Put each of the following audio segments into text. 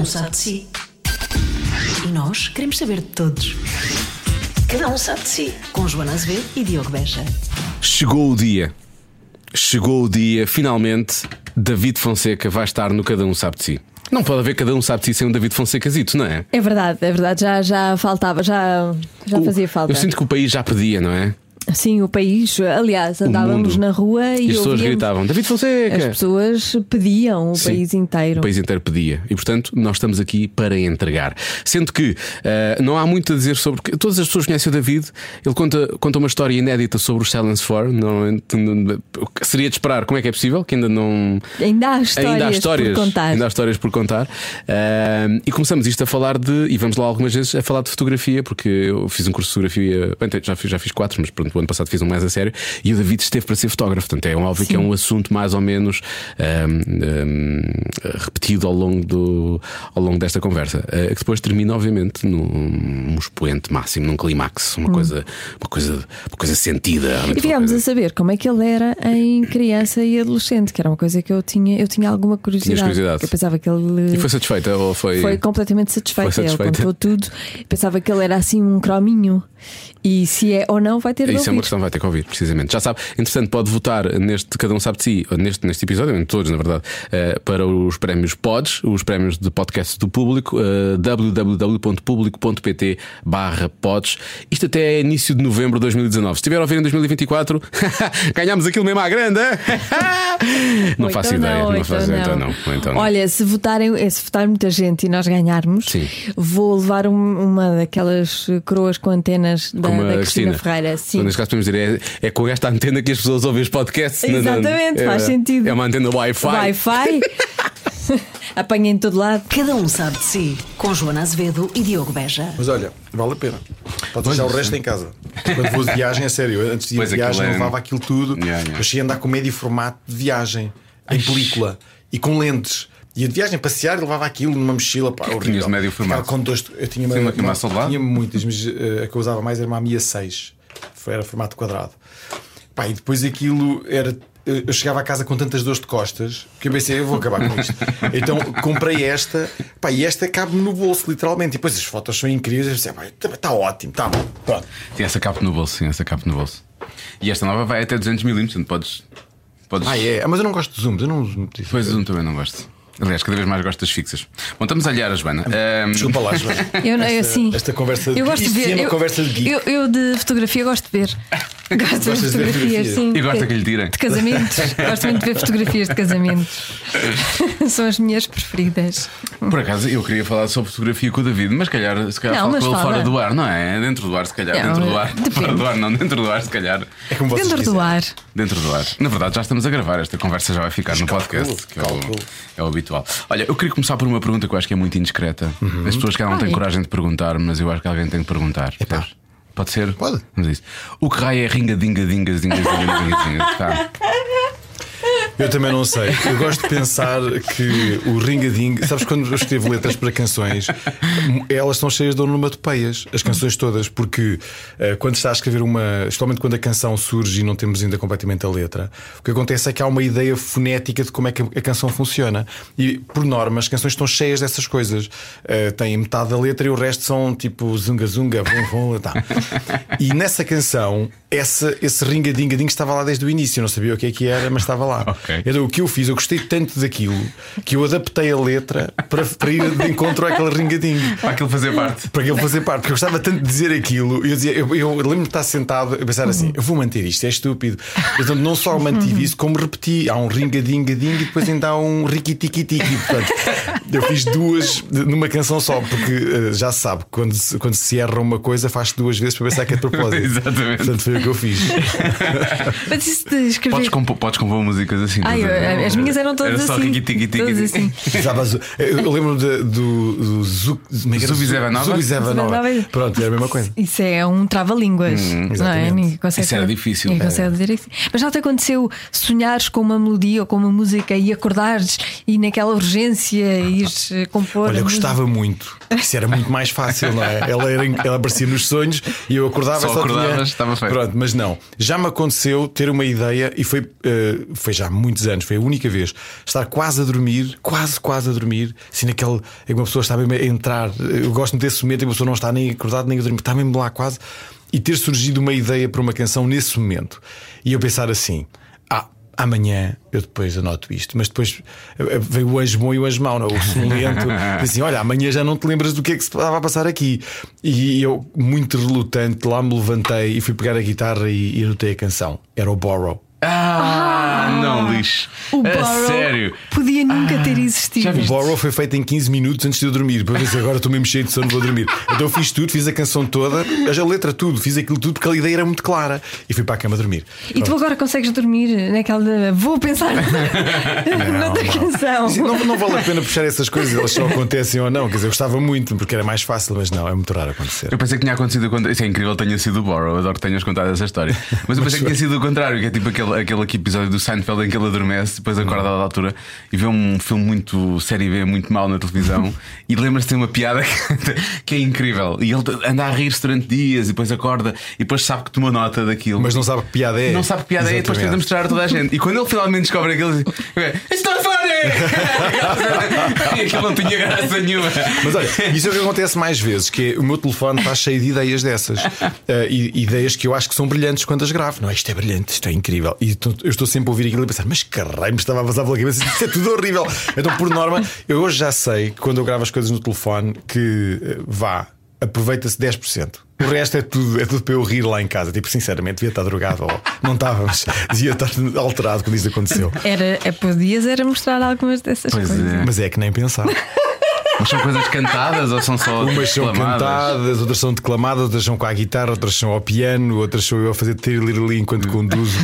um sabe de si. E nós queremos saber de todos. Cada um sabe de si. Com Joana Azevedo e Diogo Beja. Chegou o dia. Chegou o dia, finalmente, David Fonseca vai estar no Cada Um Sabe de Si. Não pode haver Cada Um Sabe de Si sem um David Fonsecazito, não é? É verdade, é verdade, já, já faltava, já, já O- fazia falta. Eu sinto que o país já pedia, não é? Sim, o país, aliás, andávamos na rua E, as pessoas gritavam: David Fonseca! As pessoas pediam o Sim, país inteiro. O país inteiro pedia. E portanto, nós estamos aqui para entregar. Sendo que eh, não há muito a dizer sobre. Todas as pessoas conhecem o David. Ele conta, conta uma história inédita sobre os Silence 4. Não, seria de esperar como é que é possível, que ainda não. Ainda há histórias, Ainda há histórias por contar. ainda há histórias por contar. Ahm, e começamos isto a falar de. E vamos lá algumas vezes a falar de fotografia, porque eu fiz um curso de fotografia. Bem, já fiz, já fiz quatro, mas pronto, o ano passado fiz um mais a sério. E o David esteve para ser fotógrafo. Portanto, é um óbvio que é um assunto mais ou menos ahm, ahm, repetido ao longo, do, ao longo desta conversa. Ah, que depois termina, obviamente, num, num expoente máximo, num clímax, uma, coisa, uma, coisa, uma coisa sentida. Hum. E uma a saber como é que ele era em criança e adolescente, que era uma coisa que eu tinha, eu tinha alguma curiosidade. curiosidade. Eu pensava que ele E foi satisfeita? Ou foi... foi completamente satisfeito. Foi satisfeita? Ele contou tudo. Pensava que ele era assim um crominho. E se é ou não, vai ter de Isso é uma questão que vai ter que ouvir, precisamente. Já sabe, entretanto, pode votar neste Cada Um Sabe de Si, neste, neste episódio, em todos, na verdade, eh, para os prémios Pods, os prémios de podcast do público, eh, www.publico.pt barra Pods. Isto até é início de novembro de 2019. Se estiver a ouvir em 2024, ganhámos aquilo mesmo à grande. não Ou faço então ideia, ou não faço então não. Ou então não. Olha, se votarem, eh, se votar muita gente e nós ganharmos, Sim. vou levar um- uma daquelas coroas com antenas da, Como da a Cristina, Cristina Ferreira. Então, Sim. neste caso podemos dizer, é, é com esta antena que as pessoas ouvem os podcasts. não- Exatamente, é- faz sentido. É uma antena Wi-Fi. Wi-Fi. Apanha em todo lado. Cada um sabe de si. Com Joana Azevedo e Diogo Beja. Mas olha, vale a pena. Podes deixar o resto em casa. Quando vou de viagem, é sério. Antes de ir de viagem, aquilo é- levava aquilo tudo. Yeah, yeah. Eu cheguei a andar com médio formato de viagem, em película e com lentes. Ia de viagem passear e levava aquilo numa mochila. Pá, horrível. tinhas de médio formato? Com dois, eu tinha uma- uma soldado? Tinha muitas, mas eh, a que eu usava mais era uma Mia 6. Foi- Era formato quadrado. Pá, e depois aquilo era. Eu eu chegava a casa com tantas dores de costas que eu pensei, eu vou acabar com isto. então comprei esta, pá, e esta cabe-me no bolso, literalmente. E depois as fotos são incríveis. Eu pensei, está tá ótimo, está bom. Pronto. Tem essa capa no bolso, sim, essa capa no bolso. E esta nova vai até 200mm, portanto podes. podes... Ah, é, Ah, mas eu não gosto de zooms, eu não uso muito isso. Pois Zoom também não gosto. Aliás, cada vez mais gosto das fixas. Bom, estamos a olhar a Joana. Ahm, Desculpa lá, Joana. Eu, não- eu, Esta- assim, esta conversa de- eu gosto de ver. é eu, conversa de eu, eu de fotografia gosto de ver. Gosto de ver fotografias, fotografia? sim. E gosta que lhe tirem? De casamentos. gosto muito de ver fotografias de casamentos. São as minhas preferidas. Por acaso, eu queria falar sobre fotografia com o David, mas se calhar, se calhar Não, falo mas com ele fala. fora do ar, não é? Dentro do ar, se calhar. Não, dentro do ar. depende. Fora do ar, não, dentro do ar, se calhar. É como vocês Dentro do ar. Dentro do ar. Na verdade, já estamos a gravar. Esta conversa já vai ficar no calculo, podcast, que é o, calculo. é o habitual. Olha, eu queria começar por uma pergunta que eu acho que é muito indiscreta. As pessoas que não têm Ai. coragem de perguntar, mas eu acho que alguém tem que perguntar. percebes? Pode ser? Pode. Vamos a isso. O que raio é ringa dinga dinga dinga dinga dinga dinga? Tá. Eu também não sei. Eu gosto de pensar que o ringading. Sabes quando eu escrevo letras para canções, elas estão cheias de onomatopeias, as canções todas, porque eh, quando está a escrever uma. Especialmente quando a canção surge e não temos ainda completamente a letra, o que acontece é que há uma ideia fonética de como é que a canção funciona. E por norma, as canções estão cheias dessas coisas. Eh, têm metade da letra e o resto são tipo zunga zunga, vum, vum, tá. E nessa canção, essa, esse ringadingading estava lá desde o início. Eu não sabia o que é que era, mas estava lá. Ok. Então o que eu fiz, eu gostei tanto daquilo que eu adaptei a letra para, para ir de encontro àquele ringadinho. Para aquilo fazer parte. Para aquele fazer parte, porque eu gostava tanto de dizer aquilo. Eu, dizia, eu, eu lembro-me de estar sentado a pensar assim: eu vou manter isto, é estúpido. Então não só mantive isso, como repeti. Há um ringadingading e depois ainda há um riquitiquitiqui. Portanto, eu fiz duas numa canção só, porque eh, já se sabe, quando se, quando se erra uma coisa, faz duas vezes para pensar que é de propósito. Exatamente. Portanto, foi o que eu fiz. Mas isso de escrever. Podes, compor, podes compor músicas assim. Ai, estás a ver? eu- as minhas eram todas Era só assim. Todas assim. Sabes, eu lembro de- do, do é? Zubizevanova? Pronto, era a mesma coisa. Isso é um trava-línguas. não é? exatamente. Ninguém consegue, Isso era difícil. Ninguém consegue dizer isso. Mas já te aconteceu sonhares com uma melodia ou com uma música e acordares e naquela urgência ires eh, compor. Olha, gostava muito. Isso era muito mais fácil, não é? Ela, era, ela aparecia nos sonhos e eu acordava Só só acordavas, tinha... estava feito. Pronto, mas não. Já me aconteceu ter uma ideia e foi, eh, foi já muitos anos, foi a única vez, estar quase a dormir, quase, quase a dormir, assim naquele em que uma pessoa está mesmo a entrar. Eu gosto desse momento em que uma pessoa não está nem acordada nem a dormir, está mesmo lá quase, e ter surgido uma ideia para uma canção nesse momento. E eu pensar assim: ah, amanhã eu depois anoto isto, mas depois eh, veio o anjo bom e o anjo mau, não? o sonolento, assim: olha, amanhã já não te lembras do que é que se estava a passar aqui. E eu, muito relutante, lá me levantei e fui pegar a guitarra e, e anotei a canção. Era o Borrow. Ah, não, lixo. O A Borrow sério. podia nunca ter existido. já O? Borrow foi feito em 15 minutos antes de eu dormir. Para ver se agora estou mesmo cheio de sono, vou dormir. Então eu fiz tudo, fiz a canção toda, a letra tudo, fiz aquilo tudo porque a ideia era muito clara. E fui para a cama dormir. E tu agora consegues dormir naquela. de, Vou pensar noutra canção. Assim, Não, não vale a pena puxar essas coisas, elas só acontecem ou não. Quer dizer, eu gostava muito porque era mais fácil, mas não, é muito raro acontecer. Eu pensei que tinha acontecido o contrário. Isso é incrível, tenha sido o Borrow. Adoro que tenhas contado essa história. Mas eu pensei que tinha sido o contrário, que é tipo aquele, aquele aqui episódio do Seinfeld em que ele adormece, depois acorda dada altura e vê um filme muito série B, muito mau na televisão e lembra-se de uma piada que, que é incrível. E ele anda a rir-se durante dias e depois acorda e depois sabe que tomou nota daquilo. Mas não sabe que piada é. Não sabe que piada é e depois tenta Exatamente. mostrar a toda a gente. E quando ele finalmente descobre aquilo, diz: It's not funny! e aquilo não tinha graça nenhuma. Mas olha, isso é o que acontece mais vezes, que é, o meu telefone está cheio de ideias dessas. E, ideias que eu acho que são brilhantes quando as gravo. Não, é? isto é brilhante, isto é incrível. E eu estou sempre a ouvir aquilo e a pensar, mas caralho, me estava a passar pela cabeça, isto é tudo horrível. Então, por norma, eu hoje já sei que quando eu gravo as coisas no telefone que eh, vá, aproveita-se 10%. O resto é tudo, é tudo para eu rir lá em casa. Tipo, sinceramente, devia estar drogado ou não estava, mas devia estar alterado quando isso aconteceu. Era, é, podias era mostrar algumas dessas Pois coisas. é. Mas é que nem pensar. Mas são coisas cantadas ou são só Umas são declamadas? cantadas, outras são declamadas, outras são com a guitarra, outras são ao piano, outras sou eu a fazer ali enquanto conduzo.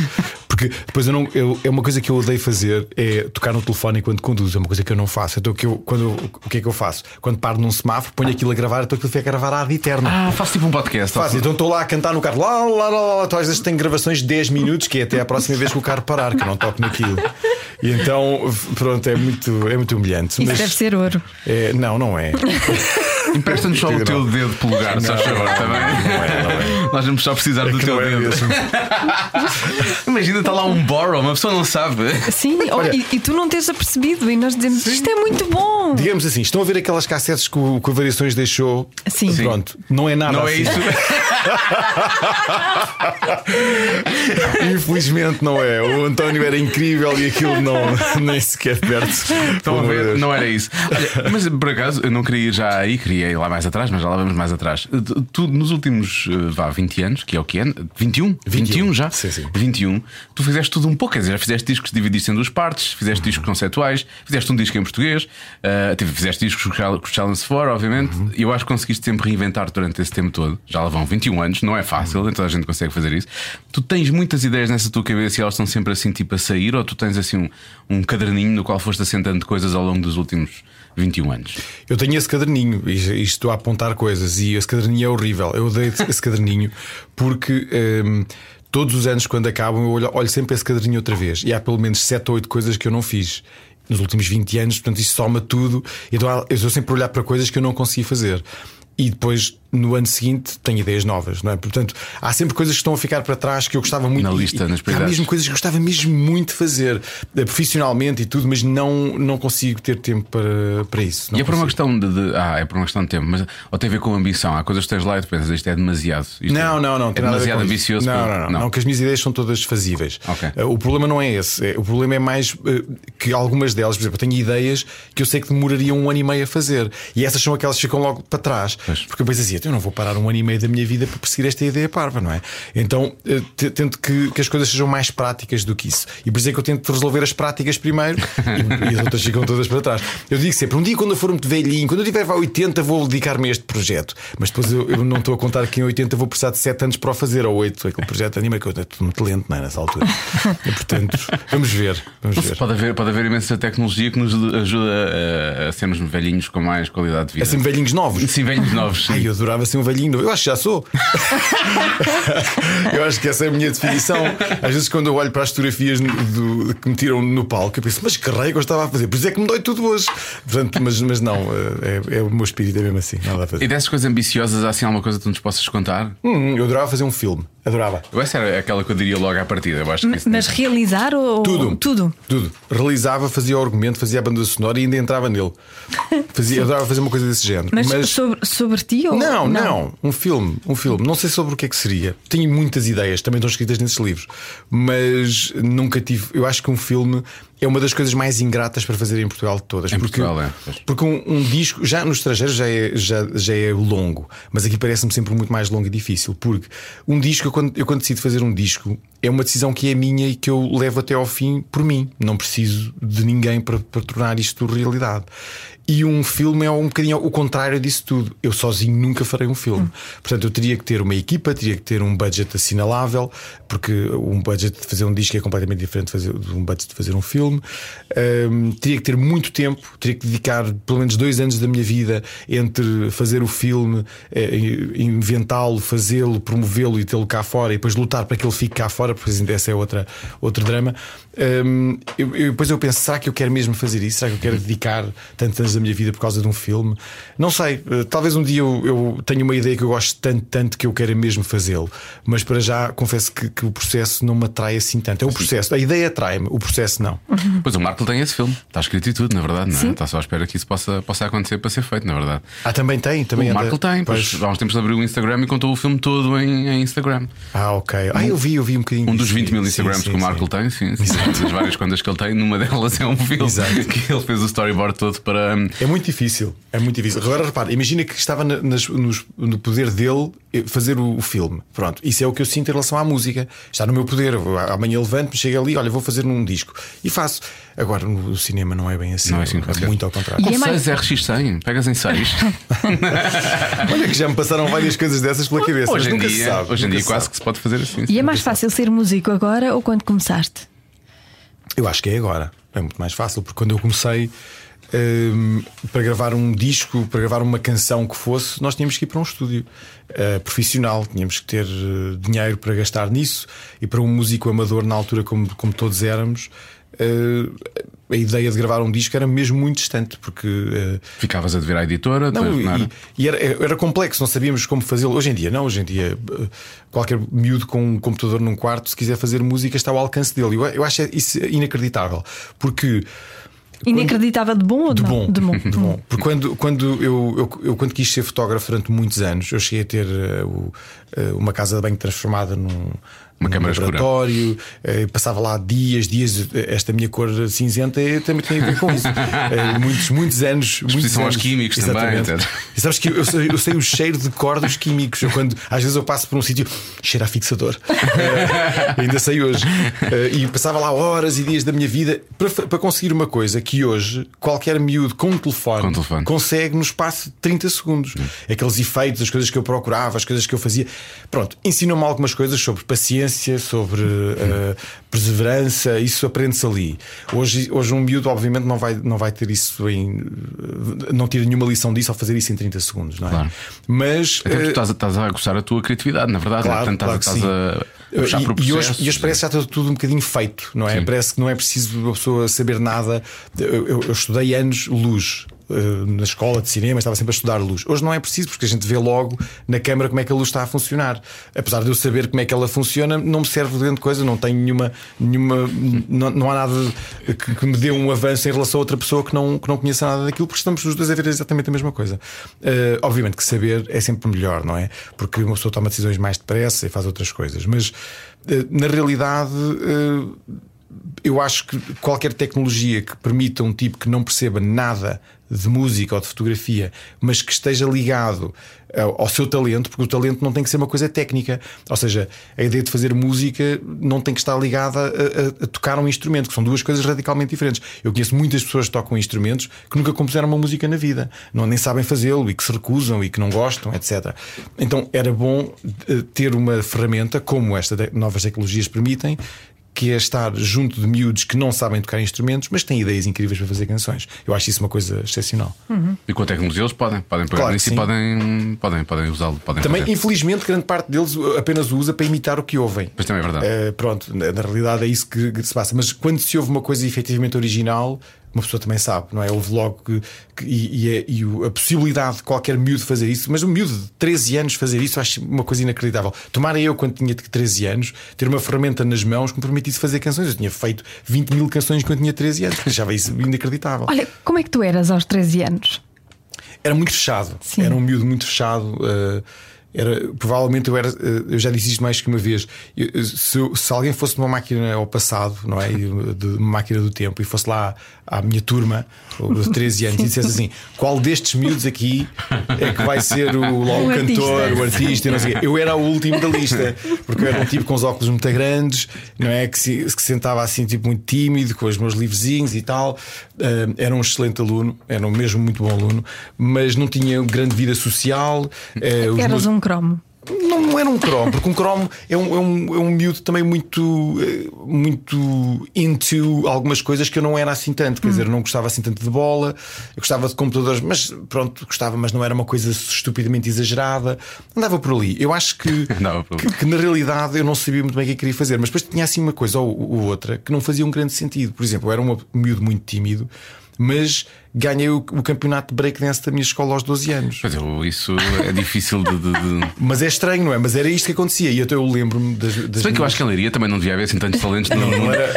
Porque depois eu não. Eu, é uma coisa que eu odeio fazer é tocar no telefone enquanto conduzo. É uma coisa que eu não faço. Então o que eu, quando eu- o que é que eu faço? Quando paro num semáforo, ponho aquilo a gravar, então aquilo fica a gravar ad eterno. Ah, faço tipo um podcast. Faz, então estou lá a cantar no carro, lá, lá, lá, lá, então às vezes tenho gravações de 10 minutos, que é até a próxima vez que o carro parar, que eu não toco naquilo. E então, pronto, é muito, é muito humilhante. Isso mas deve ser ouro. é- não, não é. Empresta-nos só o teu Não. dedo polegar, se faz favor, não, também. não é, não é. Nós vamos só precisar do Que teu é dedo. Imagina, está lá um borrow, uma pessoa não sabe. Sim, Olha- e, e tu não tens apercebido, e nós dizemos isto é muito bom. Digamos assim, estão a ver aquelas cassetes que o, que o Variações deixou? Sim. Sim. Pronto, não é nada Não é assim. isso. Infelizmente não é. O António era incrível e aquilo não, nem sequer perto. Estão a ver, Deus. não era isso. Olha, mas por acaso, eu não queria ir já aí, queria ir lá mais atrás, mas já lá vamos mais atrás. Tu, tu, nos últimos eh, vá, 20 anos, que é o que é? 21? 21 já? Sim, sim. 21. Tu fizeste tudo um pouco, quer dizer, já fizeste discos dividiste em duas partes, fizeste discos conceituais, fizeste um disco em português, tive- fizeste discos com o Challenge 4, obviamente, e eu acho que conseguiste sempre reinventar durante esse tempo todo. Já lá vão 21 anos, não é fácil, nem toda a gente consegue fazer isso. Tu tens muitas ideias nessa tua cabeça e elas estão sempre assim, tipo a sair, ou tu tens assim um, um caderninho no qual foste assentando coisas ao longo dos últimos 21 anos? Eu tenho esse caderninho e e estou a apontar coisas e esse caderninho é horrível. Eu odeio esse caderninho porque hum, todos os anos, quando acabam, eu olho, olho sempre esse caderninho outra vez e há pelo menos 7 ou 8 coisas que eu não fiz. Nos últimos 20 anos, portanto, isso soma tudo. Então eu estou sempre a olhar para coisas que eu não consegui fazer. E depois, no ano seguinte, tenho ideias novas, não é? Portanto, há sempre coisas que estão a ficar para trás que eu gostava muito Na lista, e, nas há mesmo coisas que gostava mesmo muito de fazer, eh, profissionalmente e tudo, mas não, não consigo ter tempo para, para isso. Não e é por uma questão de, de- Ah, é por uma questão de tempo, mas ou tem a ver com ambição. Há coisas que tens lá e tu pensas, isto é demasiado. Isto Não, é, não, não. É demasiado ambicioso. Não, para- não, não, não, que as minhas ideias são todas fazíveis. Ok. Eh, O problema não é esse. É- O problema é mais eh, que algumas delas, por exemplo, eu tenho ideias que eu sei que demorariam um ano e meio a fazer. E essas são aquelas que ficam logo para trás. Pois. Porque eu penso assim, eu não vou parar um ano e meio da minha vida para perseguir esta ideia parva, não é? Então eh, te- tento que, que as coisas sejam mais práticas do que isso. E por isso é que eu tento resolver as práticas primeiro e, e as outras ficam todas para trás. Eu digo sempre: um dia quando eu for muito velhinho, quando eu tiver vá 80, vou dedicar-me a este projeto. Mas depois eu, eu não estou a contar que em 80 vou precisar de 7 anos para o fazer, ou 8, aquele projeto de anima que eu estou muito lento não é, nessa altura. E, portanto, vamos ver. Vamos ver. Pode haver, pode haver imensa tecnologia que nos ajuda a, a sermos velhinhos com mais qualidade de vida. É sempre velhinhos novos. Sim, velhinhos novos. sim. Ai, eu adorava ser um velhinho novo. Eu acho que já sou. eu acho que essa é a minha definição. Às vezes, quando eu olho para as fotografias do- que me tiram no palco, eu penso, mas que raio que eu estava a fazer? Por isso é que me dói tudo hoje. Portanto, mas, mas não, é, é o meu espírito, é mesmo assim. Nada a E fazer. dessas coisas ambiciosas, há assim alguma coisa que tu nos possas contar? Hum, eu adorava fazer um filme. Adorava. Eu essa era aquela que eu diria logo à partida. Eu acho que isso Mas realizar ou Tudo. tudo? Tudo. Realizava, fazia o argumento, fazia a banda sonora e ainda entrava nele. Fazia, adorava fazer uma coisa desse género. Mas, Sobre, sobre ti ou Não, não, Um filme, um filme. Não sei sobre o que é que seria. Tenho muitas ideias, também estão escritas nesses livros, mas nunca tive. Eu acho que um filme é uma das coisas mais ingratas para fazer em Portugal de todas. Em porque, Portugal, é. Porque um, um disco, já no estrangeiro já é, já, já é longo, mas aqui parece-me sempre muito mais longo e difícil. Porque um disco, eu quando, eu quando decido fazer um disco, é uma decisão que é minha e que eu levo até ao fim por mim. Não preciso de ninguém para, para tornar isto realidade. E um filme é um bocadinho o contrário disso tudo. Eu sozinho nunca farei um filme. Portanto, eu teria que ter uma equipa, teria que ter um budget assinalável, porque um budget de fazer um disco é completamente diferente de, fazer, de um budget de fazer um filme. Ahm, teria que ter muito tempo, teria que dedicar pelo menos dois anos da minha vida entre fazer o filme, eh, inventá-lo, fazê-lo, promovê-lo e tê-lo cá fora e depois lutar para que ele fique cá fora, porque essa é outra, outro drama. Ahm, eu, eu- depois eu penso, será que eu quero mesmo fazer isso? Será que eu quero dedicar tantos da minha vida por causa de um filme? Não sei, eh, talvez um dia eu, eu tenha uma ideia que eu gosto tanto, tanto que eu quero mesmo fazê-lo, mas para já confesso que, que o processo não me atrai assim tanto. É o processo, a ideia atrai-me, o processo não. Pois o Marco tem esse filme. Está escrito e tudo, na verdade, não é? Está só à espera que isso possa, possa acontecer para ser feito, na verdade. Ah, também tem, também o anda- Marco tem, Pois. pois há uns tempos abriu o Instagram e contou o filme todo em, em Instagram. Ah, ok. Ah, eu vi, eu vi um bocadinho. Um dos disso. 20 mil Sim, Instagrams sim, que o sim. Marco tem, sim, sim. Das várias contas que ele tem, numa delas é um filme Exato. que ele fez o storyboard todo para. É muito difícil, é muito difícil. Agora repara, imagina que estava na- nas- nos- no poder dele eh, fazer o, o filme. Pronto, isso é o que eu sinto em relação à música. Está no meu poder. Eu, Amanhã levanto-me, chego ali, olha, vou fazer um disco e faço. Agora no cinema não é bem assim. Não é assim, é muito ao contrário. Com E é mais- 6 RX100, pegas em 6. Olha que já me passaram várias coisas dessas pela cabeça. hoje mas em dia, sabe. hoje em dia se quase sabe. que se pode fazer assim. E é mais fácil ser músico agora ou quando começaste? Eu acho que é agora. É muito mais fácil, porque quando eu comecei hum, para gravar um disco, para gravar uma canção que fosse, nós tínhamos que ir para um estúdio eh, profissional, tínhamos que ter eh, dinheiro para gastar nisso e para um músico amador na altura, como, como todos éramos. eh, a ideia de gravar um disco era mesmo muito distante, porque eh, Ficavas a dever à editora, não, depois, não era? e, e era, era complexo, não sabíamos como fazê-lo. Hoje em dia, não, hoje em dia, qualquer miúdo com um computador num quarto, se quiser fazer música, está ao alcance dele. Eu, eu acho isso inacreditável, porque. Inacreditável de bom ou De não? bom, De bom. de bom. Porque quando, quando eu, eu, eu quando quis ser fotógrafo durante muitos anos, eu cheguei a ter o- eh, uma casa de banho transformada num, Uma câmara escura. laboratório, eh, passava lá dias, dias, eh, esta minha cor cinzenta eh, também tem a ver com isso. Muitos, muitos anos. muitos Exposição aos anos. químicos também, Exatamente. etc. E sabes que eu sei, eu sei o cheiro de cor dos químicos. Eu quando, às vezes eu passo por um sítio, cheira a fixador. Eh, ainda sei hoje. Eh, e passava lá horas e dias da minha vida para, para conseguir uma coisa que hoje qualquer miúdo com um telefone, Com telefone. consegue no espaço de 30 segundos. Aqueles efeitos, as coisas que eu procurava, as coisas que eu fazia. Pronto, ensinou-me algumas coisas sobre paciência, sobre eh, perseverança, isso aprende-se ali. Hoje, hoje um miúdo, obviamente, não vai, não vai ter isso em. eh, não tira nenhuma lição disso ao fazer isso em 30 segundos, não é? Claro. Mas. Até tu eh, estás, a- estás a aguçar a tua criatividade, na verdade. Claro, né? Portanto, claro estás, a e, e hoje, e hoje parece que já está tudo um bocadinho feito, não é? Sim. Parece que não é preciso a pessoa saber nada. Eu, eu- eu estudei anos luz. Eh, Na escola de cinema estava sempre a estudar luz. Hoje não é preciso, porque a gente vê logo na câmara como é que a luz está a funcionar. Apesar de eu saber como é que ela funciona, não me serve de grande coisa, não tenho nenhuma. nenhuma não, não há nada que, que me dê um avanço em relação a outra pessoa que não, que não conheça nada daquilo, porque estamos os dois a ver exatamente a mesma coisa. Eh, obviamente que saber é sempre melhor, não é? Porque uma pessoa toma decisões mais depressa e faz outras coisas. Mas eh, na realidade. eh, eu acho que qualquer tecnologia que permita um tipo que não perceba nada de música ou de fotografia, mas que esteja ligado ao, ao seu talento, porque o talento não tem que ser uma coisa técnica. Ou seja, a ideia de fazer música não tem que estar ligada a, a- a tocar um instrumento, que são duas coisas radicalmente diferentes. Eu conheço muitas pessoas que tocam instrumentos que nunca compuseram uma música na vida, não, nem sabem fazê-lo e que se recusam e que não gostam, etc. Então era bom eh, ter uma ferramenta como esta novas tecnologias permitem que é estar junto de miúdos que não sabem tocar instrumentos, mas têm ideias incríveis para fazer canções. Eu acho isso uma coisa excepcional. E com a tecnologia eles podem, podem pegar Claro que nisso e podem, podem, podem usá-lo. Podem Também, fazer. infelizmente, grande parte deles apenas o usa para imitar o que ouvem. Pois também é verdade. Eh, pronto, na, na realidade é isso que, que se passa. Mas quando se ouve uma coisa efetivamente original, uma pessoa também sabe, não é? Houve logo que, que- e, e é- e a possibilidade de qualquer miúdo fazer isso, mas um miúdo de 13 anos fazer isso, acho uma coisa inacreditável. Tomara eu, quando tinha 13 anos, ter uma ferramenta nas mãos que me permitisse fazer canções. Eu tinha feito 20 mil canções quando tinha 13 anos, achava isso inacreditável. Olha, como é que tu eras aos 13 anos? Era muito fechado, Sim. era um miúdo muito fechado. eh, era, provavelmente eu era, eh, eu já disse isto mais que uma vez. Eu- se, se alguém fosse numa máquina ao passado, não é? E, De uma máquina do tempo, e fosse lá à minha turma, de 13 anos, e dissesse assim: qual destes miúdos aqui é que vai ser o, lá, o O cantor, artista. o artista, não sei quê. Eu era o último da lista, porque eu era um tipo com os óculos muito grandes, não é? Que se, que sentava assim, tipo, muito tímido, com os meus livrezinhos e tal. Eh, era um excelente aluno, era um mesmo muito bom aluno, mas não tinha grande vida social. os Eras meus- um cromo. Não, era um cromo, porque um cromo é um, é um, é um miúdo também muito, eh, muito into algumas coisas que eu não era assim tanto. Quer dizer, eu não gostava assim tanto de bola, eu gostava de computadores, mas pronto, gostava, mas não era uma coisa estupidamente exagerada. Andava por ali. Eu acho que, que, que na realidade eu não sabia muito bem o que eu queria fazer, mas depois tinha assim uma coisa ou, ou outra que não fazia um grande sentido. Por exemplo, eu era um miúdo muito tímido. Mas ganhei o, o campeonato de breakdance da minha escola aos 12 anos. Pois eu, isso é difícil de. de- de- Mas é estranho, não é? Mas era isto que acontecia. E até eu lembro-me das, das Se bem que eu acho que em Leiria também não devia haver assim tantos talentos. Não, não,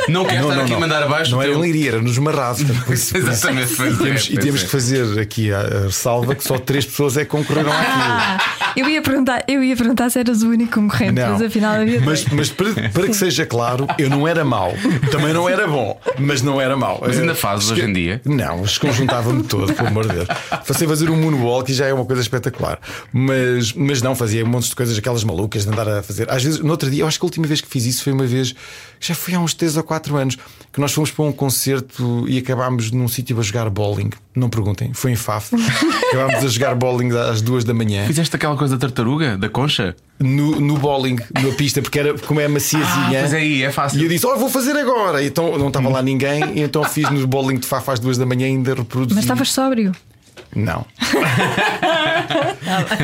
não quero estar aqui a mandar abaixo. Não era teu- em Leiria, era nos Marrados. Exatamente, E é, temos, e pois temos é. que fazer aqui a, a ressalva que só três pessoas é que concorreram àquilo. Eu ia perguntar, eu ia perguntar se eras o único concorrente, Não. mas afinal havia Mas, mas para, para que seja claro, eu não era mau. Também não era bom, mas não era mau. Mas ainda Eh, fazes esque- hoje em dia? Não, desconjuntava-me todo, pelo amor de Deus. Passei a fazer um moonwalk e já é uma coisa espetacular. Mas, mas não, fazia montes de coisas, aquelas malucas de andar a fazer. Às vezes, no outro dia, eu acho que a última vez que fiz isso foi uma vez, já foi há uns 3 ou 4 anos, que nós fomos para um concerto e acabámos num sítio a jogar bowling. Não perguntem, foi em Faf. acabámos a jogar bowling às 2 da manhã. Fizeste aquela coisa da tartaruga, da concha? No, no bowling, na pista, porque era como é maciazinha. pois é aí, é fácil. E eu disse: Oh, vou fazer agora. E então não estava lá ninguém, e então fiz no bowling de Faf às duas da manhã e ainda reproduzi. Mas estavas sóbrio. Não.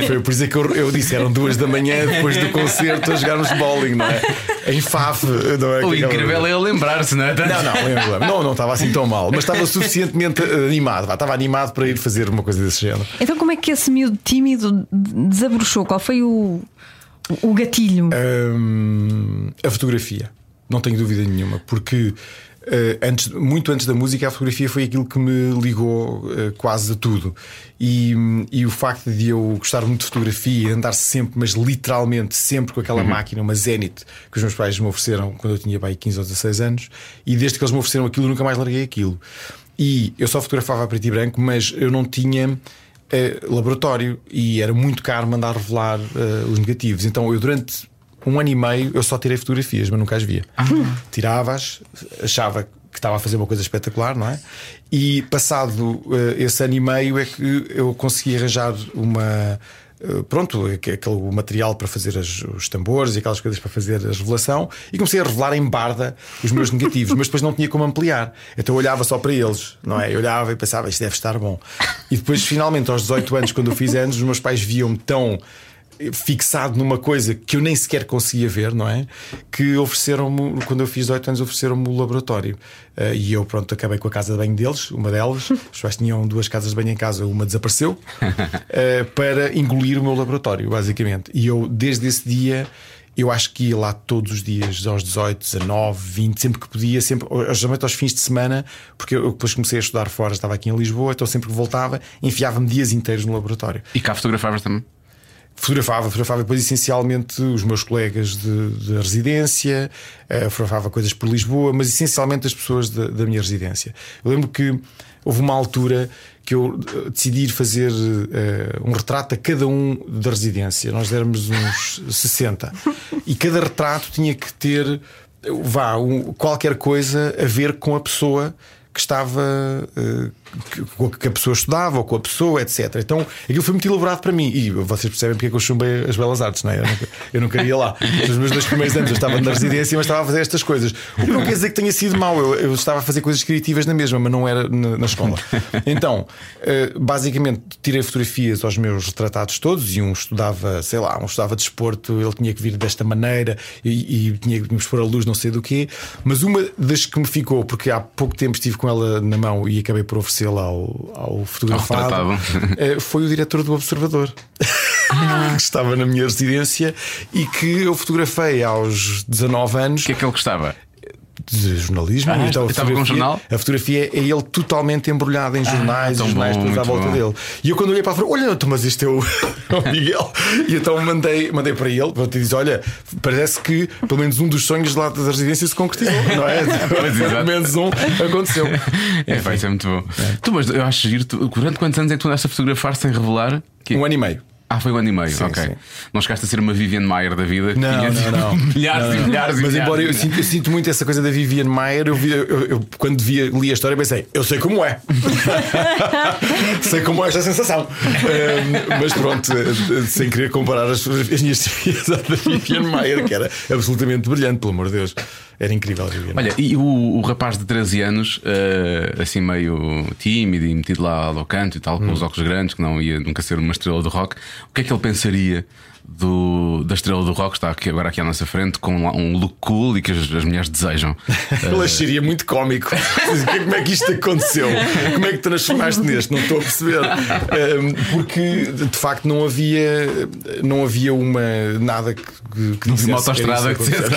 Foi por isso que eu, eu disse: eram duas da manhã depois do concerto a jogarmos bowling, não é? Em Faf, não é? O Que incrível é ele lembrar-se, não é? Não, não, lembro, não, não estava assim tão mal, mas estava suficientemente eh, animado. Estava animado para ir fazer uma coisa desse género. Então, como é que esse miúdo tímido desabrochou? Qual foi o, o gatilho? Hum, a fotografia, não tenho dúvida nenhuma, porque antes, muito antes da música, a fotografia foi aquilo que me ligou eh, quase a tudo. E, e o facto de eu gostar muito de fotografia, andar sempre, mas literalmente sempre com aquela máquina, uma Zenit, que os meus pais me ofereceram quando eu tinha pai 15 ou 16 anos, e desde que eles me ofereceram aquilo, nunca mais larguei aquilo. E eu só fotografava a preto e branco, mas eu não tinha eh, laboratório e era muito caro mandar revelar eh, os negativos. Então eu durante um ano e meio eu só tirei fotografias, mas nunca as via. Tirava-as, achava que estava a fazer uma coisa espetacular, não é? E passado eh, esse ano e meio é que eu consegui arranjar uma. eh, Pronto, aque- aquele material para fazer as- os tambores e aquelas coisas para fazer a revelação, e comecei a revelar em barda os meus negativos, mas depois não tinha como ampliar. Então eu olhava só para eles, não é? Eu olhava e pensava, isto deve estar bom. E depois, finalmente, aos 18 anos, quando eu fiz anos, os meus pais viam-me tão fixado numa coisa que eu nem sequer conseguia ver, não é? Que ofereceram-me, quando eu fiz 18 anos, ofereceram-me o laboratório. Eh, e eu, pronto, acabei com a casa de banho deles, uma delas. Os pais tinham duas casas de banho em casa, uma desapareceu, eh, para engolir o meu laboratório, basicamente. E eu, desde esse dia. Eu acho que ia lá todos os dias, aos 18, 19, 20, sempre que podia, sempre, geralmente aos fins de semana, porque eu depois comecei a estudar fora, estava aqui em Lisboa, então sempre que voltava, enfiava-me dias inteiros no laboratório. E cá fotografavas também. Fotografava, fotografava depois essencialmente os meus colegas de, de residência, eh, fotografava coisas por Lisboa, mas essencialmente as pessoas da, da minha residência. Eu lembro que houve uma altura que eu eh, decidi ir fazer eh, um retrato a cada um da residência. Nós éramos uns 60 e cada retrato tinha que ter vá, um- qualquer coisa a ver com a pessoa que estava eh, que, a pessoa estudava ou com a pessoa, etc. Então aquilo foi muito elaborado para mim. E vocês percebem porque é que eu chumbei as belas artes, não é? Eu nunca, eu nunca ia lá. Nos meus dois primeiros anos eu estava na residência, mas estava a fazer estas coisas. O que não quer dizer que tenha sido mau. Eu, eu estava a fazer coisas criativas na mesma, mas não era na, na escola. Então, eh, basicamente, tirei fotografias aos meus retratados todos e um estudava, sei lá, um estudava desporto, ele tinha que vir desta maneira e, e tinha que me expor a luz, não sei do quê. Mas uma das que me ficou, porque há pouco tempo estive com ela na mão e acabei por oferecê-la ao, ao fotografado, Ao eh, foi o diretor do Observador. que estava na minha residência e que eu fotografei aos 19 anos O que é que ele gostava? De jornalismo. Ah, então, a estava com um fotografia- jornal? A fotografia é ele totalmente embrulhado em jornais, tão os jornais bom, à volta bom. dele. E eu quando olhei para a frente, olha, então, mas este é o, o Miguel. E então mandei, mandei para ele, e disse: Olha, parece que pelo menos um dos sonhos lá da residência se concretizou, não é? pelo menos um aconteceu. É, pá, isso é muito bom. Tu, mas eu acho giro. Tu, durante quantos anos é que tu andaste a fotografar sem revelar? Que- Um ano e meio. Ah, foi um ano e meio, Sim, ok. sim. Não chegaste a ser uma Vivian Maier da vida Não, tinha, não, não. milhares Não, e não. milhares e Mas milhares embora de eu sinto, eu sinto muito essa coisa da Vivian Maier, eu, vi- eu- eu- quando via, li a história pensei, eu sei como é. sei como é esta sensação. Mas pronto, eh, sem querer comparar as, as minhas teorias à da Vivian Maier, que era absolutamente brilhante, pelo amor de Deus. Era incrível Vivian Olha, e o, o rapaz de 13 anos, eh, assim meio tímido e metido lá ao canto e tal, com os Hum. óculos grandes, que não ia nunca ser uma estrela do rock, o que é que ele pensaria do, da estrela do rock que está aqui, agora aqui à nossa frente, com um look cool e que as, as mulheres desejam? Ele acharia muito cómico. Como é que isto aconteceu? Como é que transformaste neste? Não estou a perceber. Porque de facto não havia, não havia uma nada que, que, Não havia uma dissesse que autoestrada dissesse.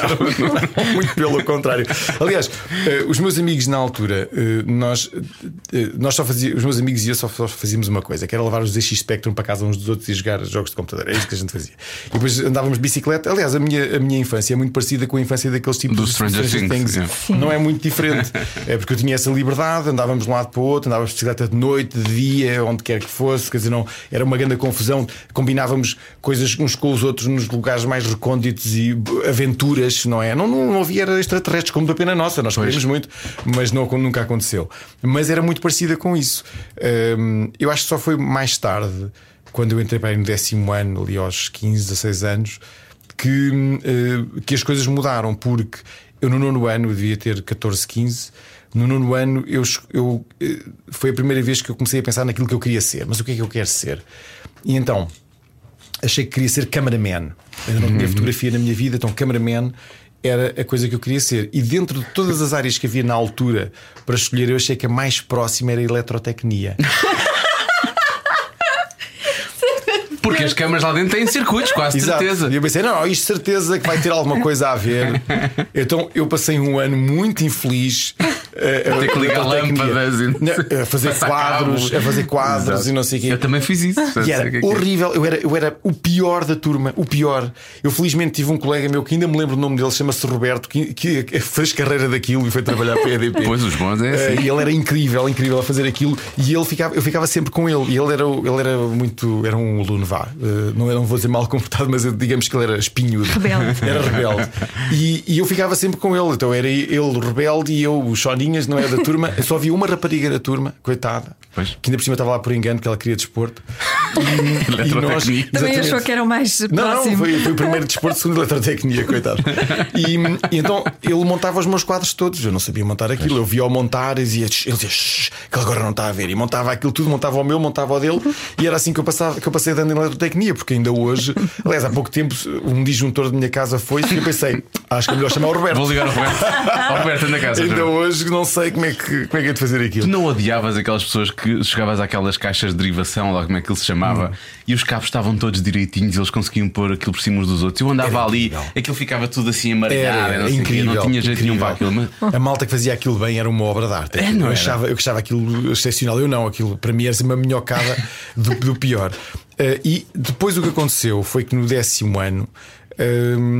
Não, muito pelo contrário. Aliás, eh, os meus amigos na altura, eh, nós, eh, nós só fazíamos, os meus amigos e eu só só fazíamos uma coisa, que era levar os ZX Spectrum para casa uns dos outros e jogar jogos de computador. É isso que a gente fazia. E depois andávamos de bicicleta. Aliás, a minha, a minha infância é muito parecida com a infância daqueles tipos Do de Stranger Things, yeah. Não é muito diferente. É porque eu tinha essa liberdade, andávamos de um lado para o outro, andávamos de bicicleta de noite, de dia, onde quer que fosse. Quer dizer, não, era uma grande confusão. Combinávamos coisas uns com os outros nos lugares mais recônditos e aventuras, não é? Não, não, não havia era extraterrestres, como da pena nossa. Nós queríamos muito, mas não, nunca aconteceu. Mas era muito parecida com isso. Hum, eu acho que só foi mais tarde, quando eu entrei para aí no décimo ano, ali aos 15, 16 anos, que, eh, que as coisas mudaram, porque eu no nono ano eu devia ter 14, 15. No nono ano eu, eu, eh, foi a primeira vez que eu comecei a pensar naquilo que eu queria ser. Mas o que é que eu quero ser? E então achei que queria ser cameraman. Eu não tinha fotografia na minha vida, então cameraman era a coisa que eu queria ser. E dentro de todas as áreas que havia na altura para escolher, eu achei que a mais próxima era a eletrotecnia. Porque as câmaras lá dentro têm circuitos, quase Exato. certeza. E eu pensei, não, não, isto de certeza que vai ter alguma coisa a ver. Então eu passei um ano muito infeliz eh, a, ter que ligar lâmpadas e Não, a fazer quadros, cabos. a fazer quadros Exato. e não sei o quê. Eu também fiz isso. E era que é que é. horrível, eu era, eu era o pior da turma, o pior. Eu felizmente tive um colega meu que ainda me lembro o nome dele, chama-se Roberto, que, que fez carreira daquilo e foi trabalhar para a EDP. Pois, os bons é assim. e ele era incrível, incrível a fazer aquilo. E ele ficava, eu ficava sempre com ele. E ele era, ele era muito. Era um aluno, vá. Eh, não, não vou dizer mal comportado, mas digamos que ele era espinhudo. Rebelde. Era rebelde. E, e eu ficava sempre com ele. Então era ele o rebelde e eu, o Não era da turma. Eu só havia uma rapariga da turma, coitada, Pois. que ainda por cima estava lá por engano, que ela queria desporto. E, Eletrotecnia. Também exatamente. achou que era o mais Não, não, próximo. foi, foi o primeiro desporto, segundo eletrotecnia, coitado. E, e então ele montava os meus quadros todos. Eu não sabia montar aquilo. Eu via-o montar e dizia, ele dizia, "Shh, que ele agora não está a ver. E montava aquilo tudo, montava o meu, montava o dele. E era assim que eu, passava, que eu passei dando em eletrotecnia, porque ainda hoje, aliás, há pouco tempo, um disjuntor da minha casa foi e eu pensei, acho que é melhor chamar o Roberto. Vou ligar ao Roberto. Ao Roberto, anda seja. Ainda hoje não sei como é que, como é que é de fazer Tu aquilo. não odiavas aquelas pessoas que chegavas àquelas caixas de derivação, lá como é que ele se chamava, e os cabos estavam todos direitinhos, eles conseguiam pôr aquilo por cima uns dos outros. Eu andava Era ali, incrível. aquilo ficava tudo assim amarelado, Era não, quê, incrível. não tinha jeito nenhum para aquilo. Mas... A malta que fazia aquilo bem era uma obra de arte. É, não eu, achava, eu achava aquilo excepcional. Eu não, aquilo para mim era assim uma minhocada do, do pior. Eh, e depois o que aconteceu foi que no décimo ano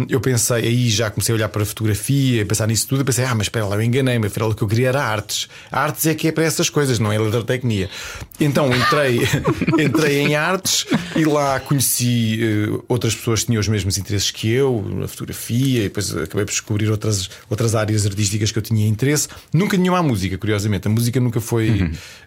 eu pensei, aí já comecei a olhar para a fotografia, a pensar nisso tudo, e pensei, ah, mas espera lá, eu enganei-me, afinal o que eu queria era artes. Artes é que é para essas coisas, não é eletrotecnia. Então entrei, entrei em artes e lá conheci uh, outras pessoas que tinham os mesmos interesses que eu, na fotografia, e depois acabei por descobrir outras, outras áreas artísticas que eu tinha interesse. Nunca nenhuma à música, curiosamente. A música nunca foi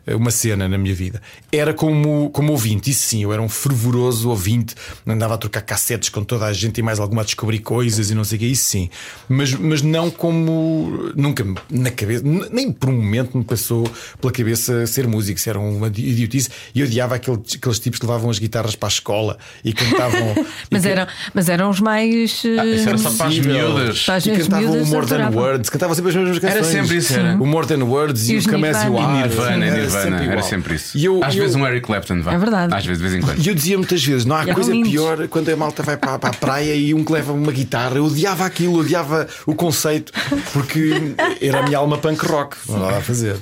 uhum. uma cena na minha vida. Era como, como ouvinte, isso sim, eu era um fervoroso ouvinte, andava a trocar cassetes com toda a gente e mais alguma a descobrir coisas e não sei o que, isso sim. Mas, mas não como. Nunca na cabeça, nem por um momento me passou pela cabeça ser músico, se era uma idiotice. E eu odiava aqueles, aqueles tipos que levavam as guitarras para a escola e cantavam. mas, e eram, mas eram os mais. Ah, isso era só para as miúdas. Para as e cantavam o More Than Words, cantavam sempre as mesmas canções. Era sempre isso, era. O More Than Words e, e o Come As You Are. Nirvana, era, Nirvana, sempre era sempre isso. E eu, Às eu, vezes um Eric Clapton, vai. É verdade. Às vezes, de vez em quando. E eu dizia muitas vezes: não há coisa pior quando a malta vai para, para a praia e um que leva uma guitarra. Eu odiava aquilo, odiava o conceito, porque era a minha alma punk rock. Não dava a fazer.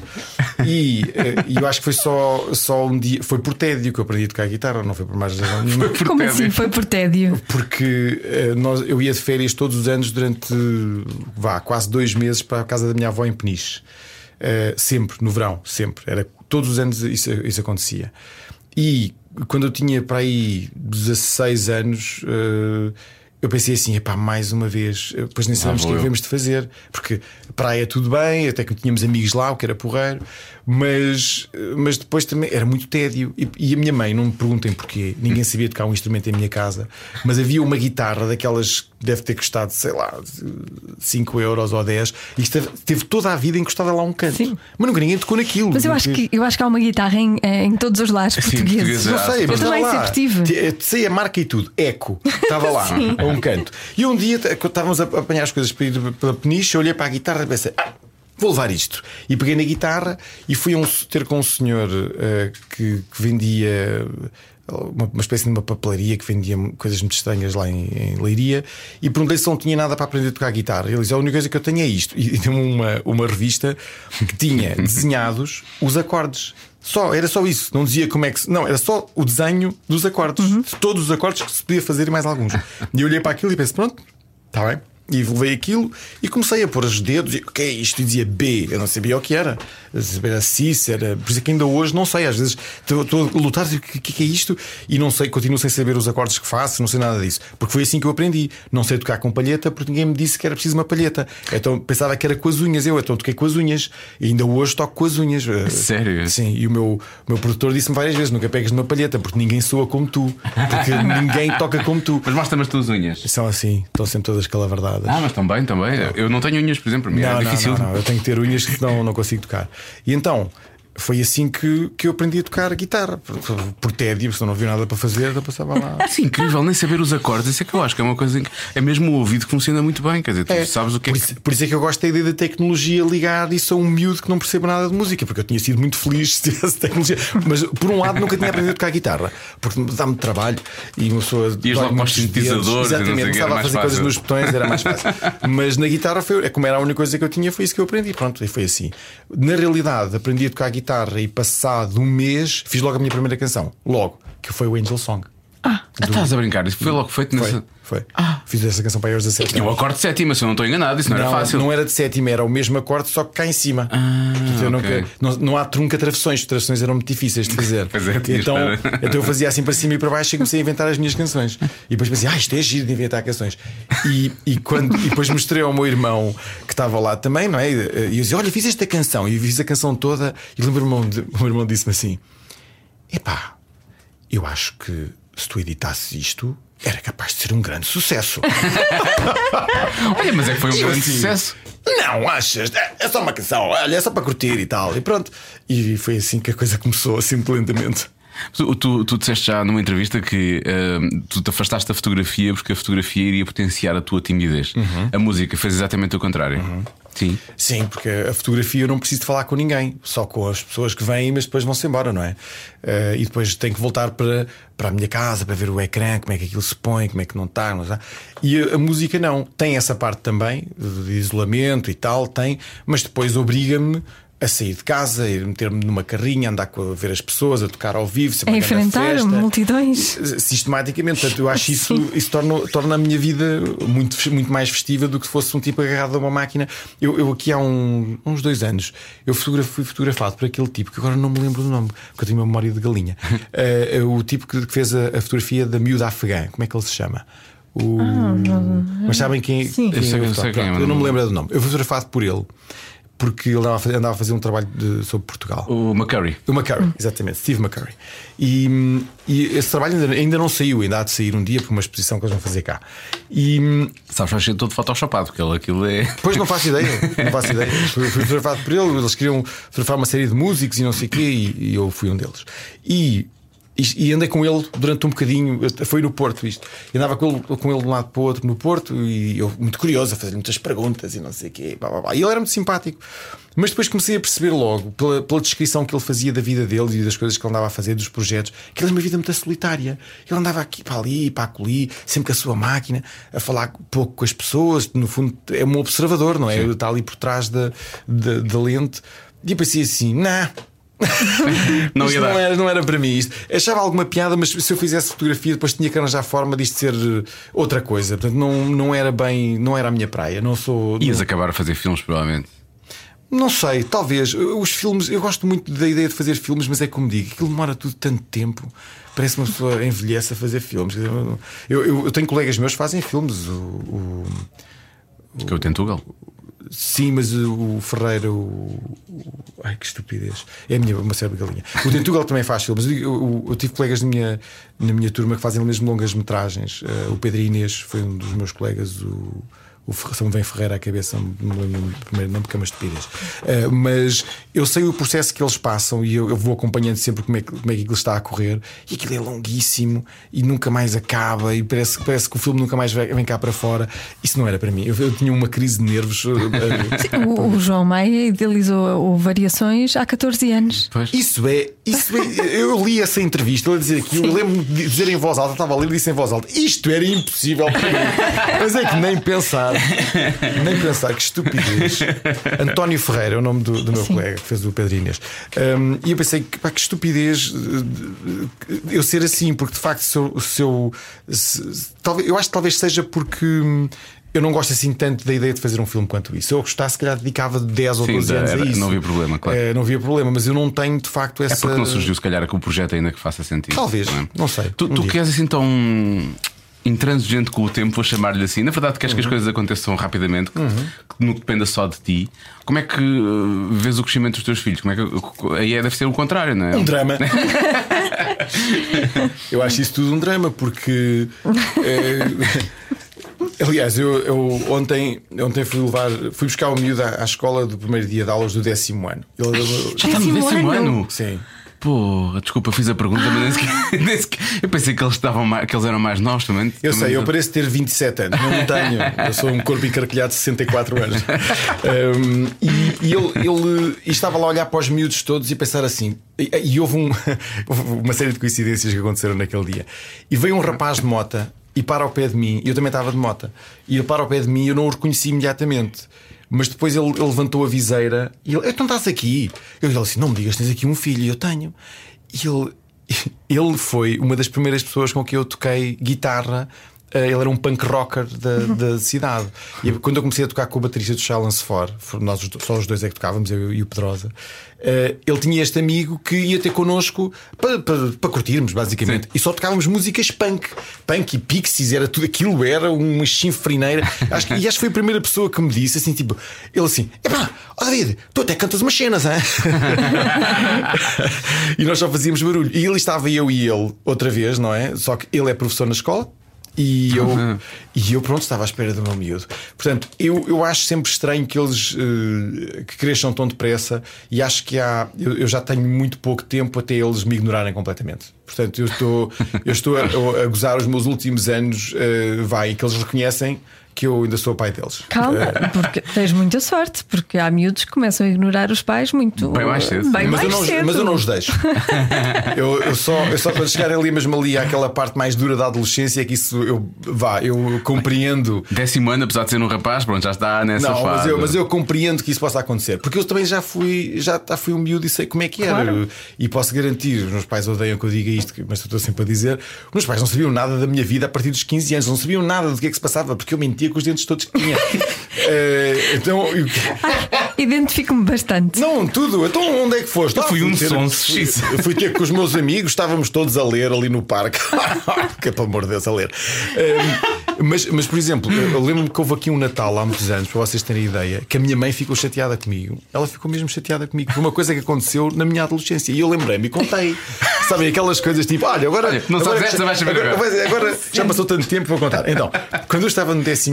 E, eh, e eu acho que foi só, só um dia, foi por tédio que eu aprendi a tocar guitarra, não foi por mais razão nenhuma. Como tédio. assim? Foi por tédio? Porque uh, nós, eu ia de férias todos os anos durante vá, quase dois meses para a casa da minha avó em Peniche. Uh, sempre, no verão, sempre. Era, todos os anos isso, isso acontecia. E quando eu tinha para aí 16 anos. Uh, eu pensei assim, epá, mais uma vez, depois nem sabemos o que devemos de fazer, porque praia tudo bem, até que tínhamos amigos lá, o que era porreiro, mas, mas depois também era muito tédio. E, e, a minha mãe, não me perguntem porquê, ninguém sabia tocar um instrumento em minha casa, mas havia uma guitarra daquelas que deve ter custado, sei lá, 5 euros ou 10, e teve, teve toda a vida encostada lá um canto. Sim. Mas nunca ninguém tocou naquilo. Mas eu acho, que, eu acho que há uma guitarra em, em todos os lares Sim, portugueses. Não sei, mas eu também lá. sempre tive. Sei a marca e tudo, Eco, estava lá, a um canto. E um dia, quando estávamos a apanhar as coisas para ir pela peniche, eu olhei para a guitarra e pensei, ah, vou levar isto. E peguei na guitarra e fui um, ter com um senhor uh, que, que, vendia. Uma, uma, espécie de uma papelaria que vendia coisas muito estranhas lá em, em Leiria e perguntei se não tinha nada para aprender a tocar guitarra. Ele disse: A única coisa que eu tenho é isto. E deu uma, uma revista que tinha desenhados os acordes. Só, era só isso. Não dizia como é que. Não, era só o desenho dos acordes. Uhum. Todos os acordes que se podia fazer e mais alguns. E eu olhei para aquilo e pensei: Pronto, está bem. E levei aquilo e comecei a pôr os dedos. E, o que é isto? E dizia B. Eu não sabia o que era. Era CIS, era. Por isso é que ainda hoje não sei. Às vezes estou, a lutar. O que, que é isto? E não sei, continuo sem saber os acordes que faço, não sei nada disso. Porque foi assim que eu aprendi. Não sei tocar com palheta porque ninguém me disse que era preciso uma palheta. Então pensava que era com as unhas. Eu então toquei com as unhas. E ainda hoje toco com as unhas. Sério? Sim. E o meu, meu produtor disse-me várias vezes: nunca pegues numa palheta porque ninguém soa como tu. Porque ninguém toca como tu. Mas mostra-me as tuas unhas. São assim. Estão sempre todas Ah, mas também, também. Eu não tenho unhas, por exemplo, para mim não, é difícil. Não, não, eu tenho que ter unhas que não, não consigo tocar. E então, foi assim que, que eu aprendi a tocar a guitarra. Por, por tédio, se não havia nada para fazer, eu passava lá. É incrível, nem saber os acordes. Isso é que eu acho que é uma coisa que é mesmo o ouvido que funciona muito bem. Quer dizer, tu é, sabes o que é por isso, que. Por isso é que eu gosto da ideia da tecnologia ligar isso a um miúdo que não percebe nada de música, porque eu tinha sido muito feliz se tivesse tecnologia. Mas por um lado nunca tinha aprendido a tocar guitarra, porque dá-me trabalho e uma pessoa. Ias logo para os sintetizadores, exatamente, começava a fazer fácil. coisas nos botões, era mais fácil. Mas na guitarra foi, é como era a única coisa que eu tinha, foi isso que eu aprendi. Pronto, e foi assim. Na realidade, aprendi a tocar guitarra e passar passado um mês, fiz logo a minha primeira canção. Logo, que foi o Angel Song. Ah, do... estás a brincar? Isso foi logo feito foi, nessa. Foi. Ah. Fiz essa canção para aí aos 17 Tinha o acorde de sétima, se eu não estou enganado, isso não, não, era fácil. Não era de sétima, era o mesmo acorde, só que cá em cima. Ah, okay. nunca, não, não há trunca travessões, travessões eram muito difíceis de fazer. pois é, então, então eu fazia assim para cima e para baixo e comecei a inventar as minhas canções. E depois pensei, ah, isto é giro de inventar canções. E, e, quando, e depois mostrei ao meu irmão que estava lá também, não é? E eu disse, olha, fiz esta canção. E fiz a canção toda. E lembro-me, o meu irmão disse-me assim: epá, eu acho que se tu editasse isto, era capaz de ser um grande sucesso. olha, mas é que foi um grande assim, sucesso. Não, achas? É, é só uma canção, olha, é só para curtir e tal. E pronto. E foi assim que a coisa começou, assim lentamente. Tu, tu, tu disseste já numa entrevista que uh, tu te afastaste da fotografia porque a fotografia iria potenciar a tua timidez. Uhum. A música fez exatamente o contrário. Uhum. Sim. Sim, porque a fotografia eu não preciso de falar com ninguém, só com as pessoas que vêm, mas depois vão-se embora, não é? Uh, e depois tenho que voltar para, para a minha casa para ver o ecrã, como é que aquilo se põe, como é que não está. Não está. E a, a, música não, tem essa parte também, de isolamento e tal, tem, mas depois obriga-me a sair de casa, ir meter-me numa carrinha, andar com, a ver as pessoas, a tocar ao vivo, a enfrentar festa, multidões. Sistematicamente. Portanto, eu acho isso, isso torna, torna a minha vida muito, muito mais festiva do que se fosse um tipo agarrado a uma máquina. Eu, eu aqui há um, uns dois anos eu fui fotografado por aquele tipo que agora não me lembro do nome, porque eu tenho uma memória de galinha. uh, o tipo que, fez a, a, fotografia da miúda afegã, como é que ele se chama? O... Ah, Mas sabem quem, Sim. quem eu, sei, eu, sei quem é, eu não me lembro do nome. Eu fui fotografado por ele porque ele andava a fazer, andava a fazer um trabalho de, sobre Portugal. O McCurry. O McCurry, hum. exatamente, Steve McCurry. E, e, esse trabalho ainda, ainda não saiu, ainda há de sair um dia por uma exposição que eles vão fazer cá. E. Sabes, vai ser todo photoshopado, porque ele, aquilo é. Pois não faço ideia, não faço ideia. Fui, fui fotografado por ele, eles queriam fotografar uma série de músicos e não sei o quê, e, e eu fui um deles. E e andei com ele durante um bocadinho, foi no Porto isto. E andava com ele, com ele de um lado para o outro no Porto e eu muito curioso a fazer muitas perguntas e não sei o quê. Blá, blá, blá. E ele era muito simpático. Mas depois comecei a perceber logo, pela, pela descrição que ele fazia da vida dele e das coisas que ele andava a fazer, dos projetos, que ele era uma vida muito solitária. Ele andava aqui para ali, para ali, sempre com a sua máquina, a falar pouco com as pessoas. No fundo, é um observador, não é? Ele está ali por trás da, da, da lente. E eu pensei assim: não, não, não, era, não era para mim isto. Achava alguma piada, mas se eu fizesse fotografia, depois tinha que arranjar forma disto ser eh, outra coisa. Portanto, não, não era bem, não era a minha praia. Não sou. Ias não... acabar a fazer filmes, provavelmente. Não sei, talvez. Os filmes, eu gosto muito da ideia de fazer filmes, mas é como digo, aquilo demora tudo tanto tempo. Parece uma pessoa envelhece a fazer filmes. Eu, eu, eu tenho colegas meus que fazem filmes. O, o, o que é o Tentugal? Sim, mas o Ferreira, o, ai que estupidez, é a minha uma cérebro galinha. O Tentugal também faz filmes. Eu, eu, eu, tive colegas na minha, na minha turma que fazem mesmo longas metragens. Uh, o Pedro Inês foi um dos meus colegas. O, o São Vem Ferreira à cabeça, não me lembro primeiro nome porque é uma estupidez. Uh, mas eu sei o processo que eles passam e eu, eu, vou acompanhando sempre como é, que, como é que aquilo está a correr. E aquilo é longuíssimo e nunca mais acaba. E parece, parece que o filme nunca mais vem, cá para fora. Isso não era para mim. Eu, eu tinha uma crise de nervos. Sim, o, o, João Maia idealizou Variações há 14 anos. Pois. Isso é, isso é. Eu li essa entrevista, ele a dizer aquilo. Eu lembro de dizer em voz alta, estava a ler e disse em voz alta: Isto era impossível para mim. Mas é que nem pensar. Nem pensar, que estupidez. António Ferreira é o nome do, do meu Sim. colega que fez o Pedro Inês. Um, e eu pensei que, pá, que estupidez eu ser assim, porque de facto, se eu, se eu, se, talvez, eu acho que talvez seja porque eu não gosto assim tanto da ideia de fazer um filme quanto isso. Se eu gostasse, se calhar dedicava 10 ou 12 anos era, a isso. Não havia problema, claro. É, não havia problema, mas eu não tenho de facto essa. É porque não surgiu, se calhar, com o projeto ainda que faça sentido. Talvez, não, é? não sei. Tu, um tu queres assim tão intransigente com o tempo, vou chamar-lhe assim. Na verdade, queres uhum. que as uhum. coisas aconteçam rapidamente, uhum. que não dependa só de ti. Como é que uh, vês o crescimento dos teus filhos? Como é que, aí é, deve ser o contrário, não é? Um drama. eu acho isso tudo um drama, porque. É, Aliás, eu, eu, ontem, ontem fui levar, fui buscar o miúdo à, à escola do primeiro dia de aulas do décimo ano. Ele, Já está no décimo ano? Sim. Pô, desculpa, fiz a pergunta, mas nem sequer, eu pensei que eles, estavam mais, que eles eram mais novos também. Eu também sei, eu pareço ter 27 anos, não tenho. Eu sou um corpo encarquilhado de 64 anos. Um, e, e ele, ele e estava lá a olhar para os miúdos todos e pensar assim. E, e houve, um, uma série de coincidências que aconteceram naquele dia. E veio um rapaz de mota e para ao pé de mim, e eu também estava de mota, e ele para ao pé de mim e eu não o reconheci imediatamente. Mas depois ele, ele levantou a viseira e ele, então estás aqui. Eu disse assim: não me digas, tens aqui um filho. E eu tenho. E ele, ele foi uma das primeiras pessoas com que eu toquei guitarra ele era um punk rocker da, uhum. da cidade. E quando eu comecei a tocar com o baterista do Silence For, nós só os dois é que tocávamos, eu e o Pedrosa, uh, ele tinha este amigo que ia ter connosco para, para, para curtirmos, basicamente. Sim. E só tocávamos músicas punk. Punk e pixies, era tudo aquilo, era uma chinfrineira. acho que, e acho que foi a primeira pessoa que me disse assim: tipo, ele assim, epá, ó David, tu até cantas umas cenas, hein? e nós só fazíamos barulho. E ele estava eu e ele outra vez, não é? Só que ele é professor na escola e eu, uhum. e eu pronto, estava à espera do meu miúdo. Portanto, eu, eu acho sempre estranho que eles uh, que cresçam tão depressa e acho que há. Eu, eu, já tenho muito pouco tempo até eles me ignorarem completamente. Portanto, eu estou, eu estou a, a gozar os meus últimos anos, uh, vai, que eles reconhecem que eu ainda sou pai deles. Calma, porque tens muita sorte, porque há miúdos que começam a ignorar os pais muito Bem mais cedo. Bem mas, mais eu não, cedo. mas eu não os deixo. eu, eu só, eu só quando chegar ali mesmo ali àquela parte mais dura da adolescência é que isso eu vá, eu compreendo. Décimo ano, apesar de ser um rapaz, pronto, já está nessa Não, fase. mas eu, mas eu compreendo que isso possa acontecer. Porque eu também já fui, já, já fui um miúdo e sei como é que era. Claro. E posso garantir, os meus pais odeiam que eu diga isto, mas estou sempre a dizer: os meus pais não sabiam nada da minha vida a partir dos 15 anos, não sabiam nada do que é que se passava, porque eu mentia com os dentes todos que tinha. Eh, então, eu- Identifico-me bastante. não, tudo. Então onde é que foste? Eu fui um ter- sonso, fui, fui ter com os meus amigos, estávamos todos a ler ali no parque. que pelo amor de Deus, a ler. Um, mas, mas, por exemplo, eu lembro-me que houve aqui um Natal há muitos anos, para vocês terem ideia, que a minha mãe ficou chateada comigo. Ela ficou mesmo chateada comigo por uma coisa que aconteceu na minha adolescência. E eu lembrei-me e contei. Sabem, aquelas coisas tipo, olha, agora. Olha, não agora, esta, vais saber agora, agora. agora já passou tanto tempo, vou contar. Então, quando eu estava no 12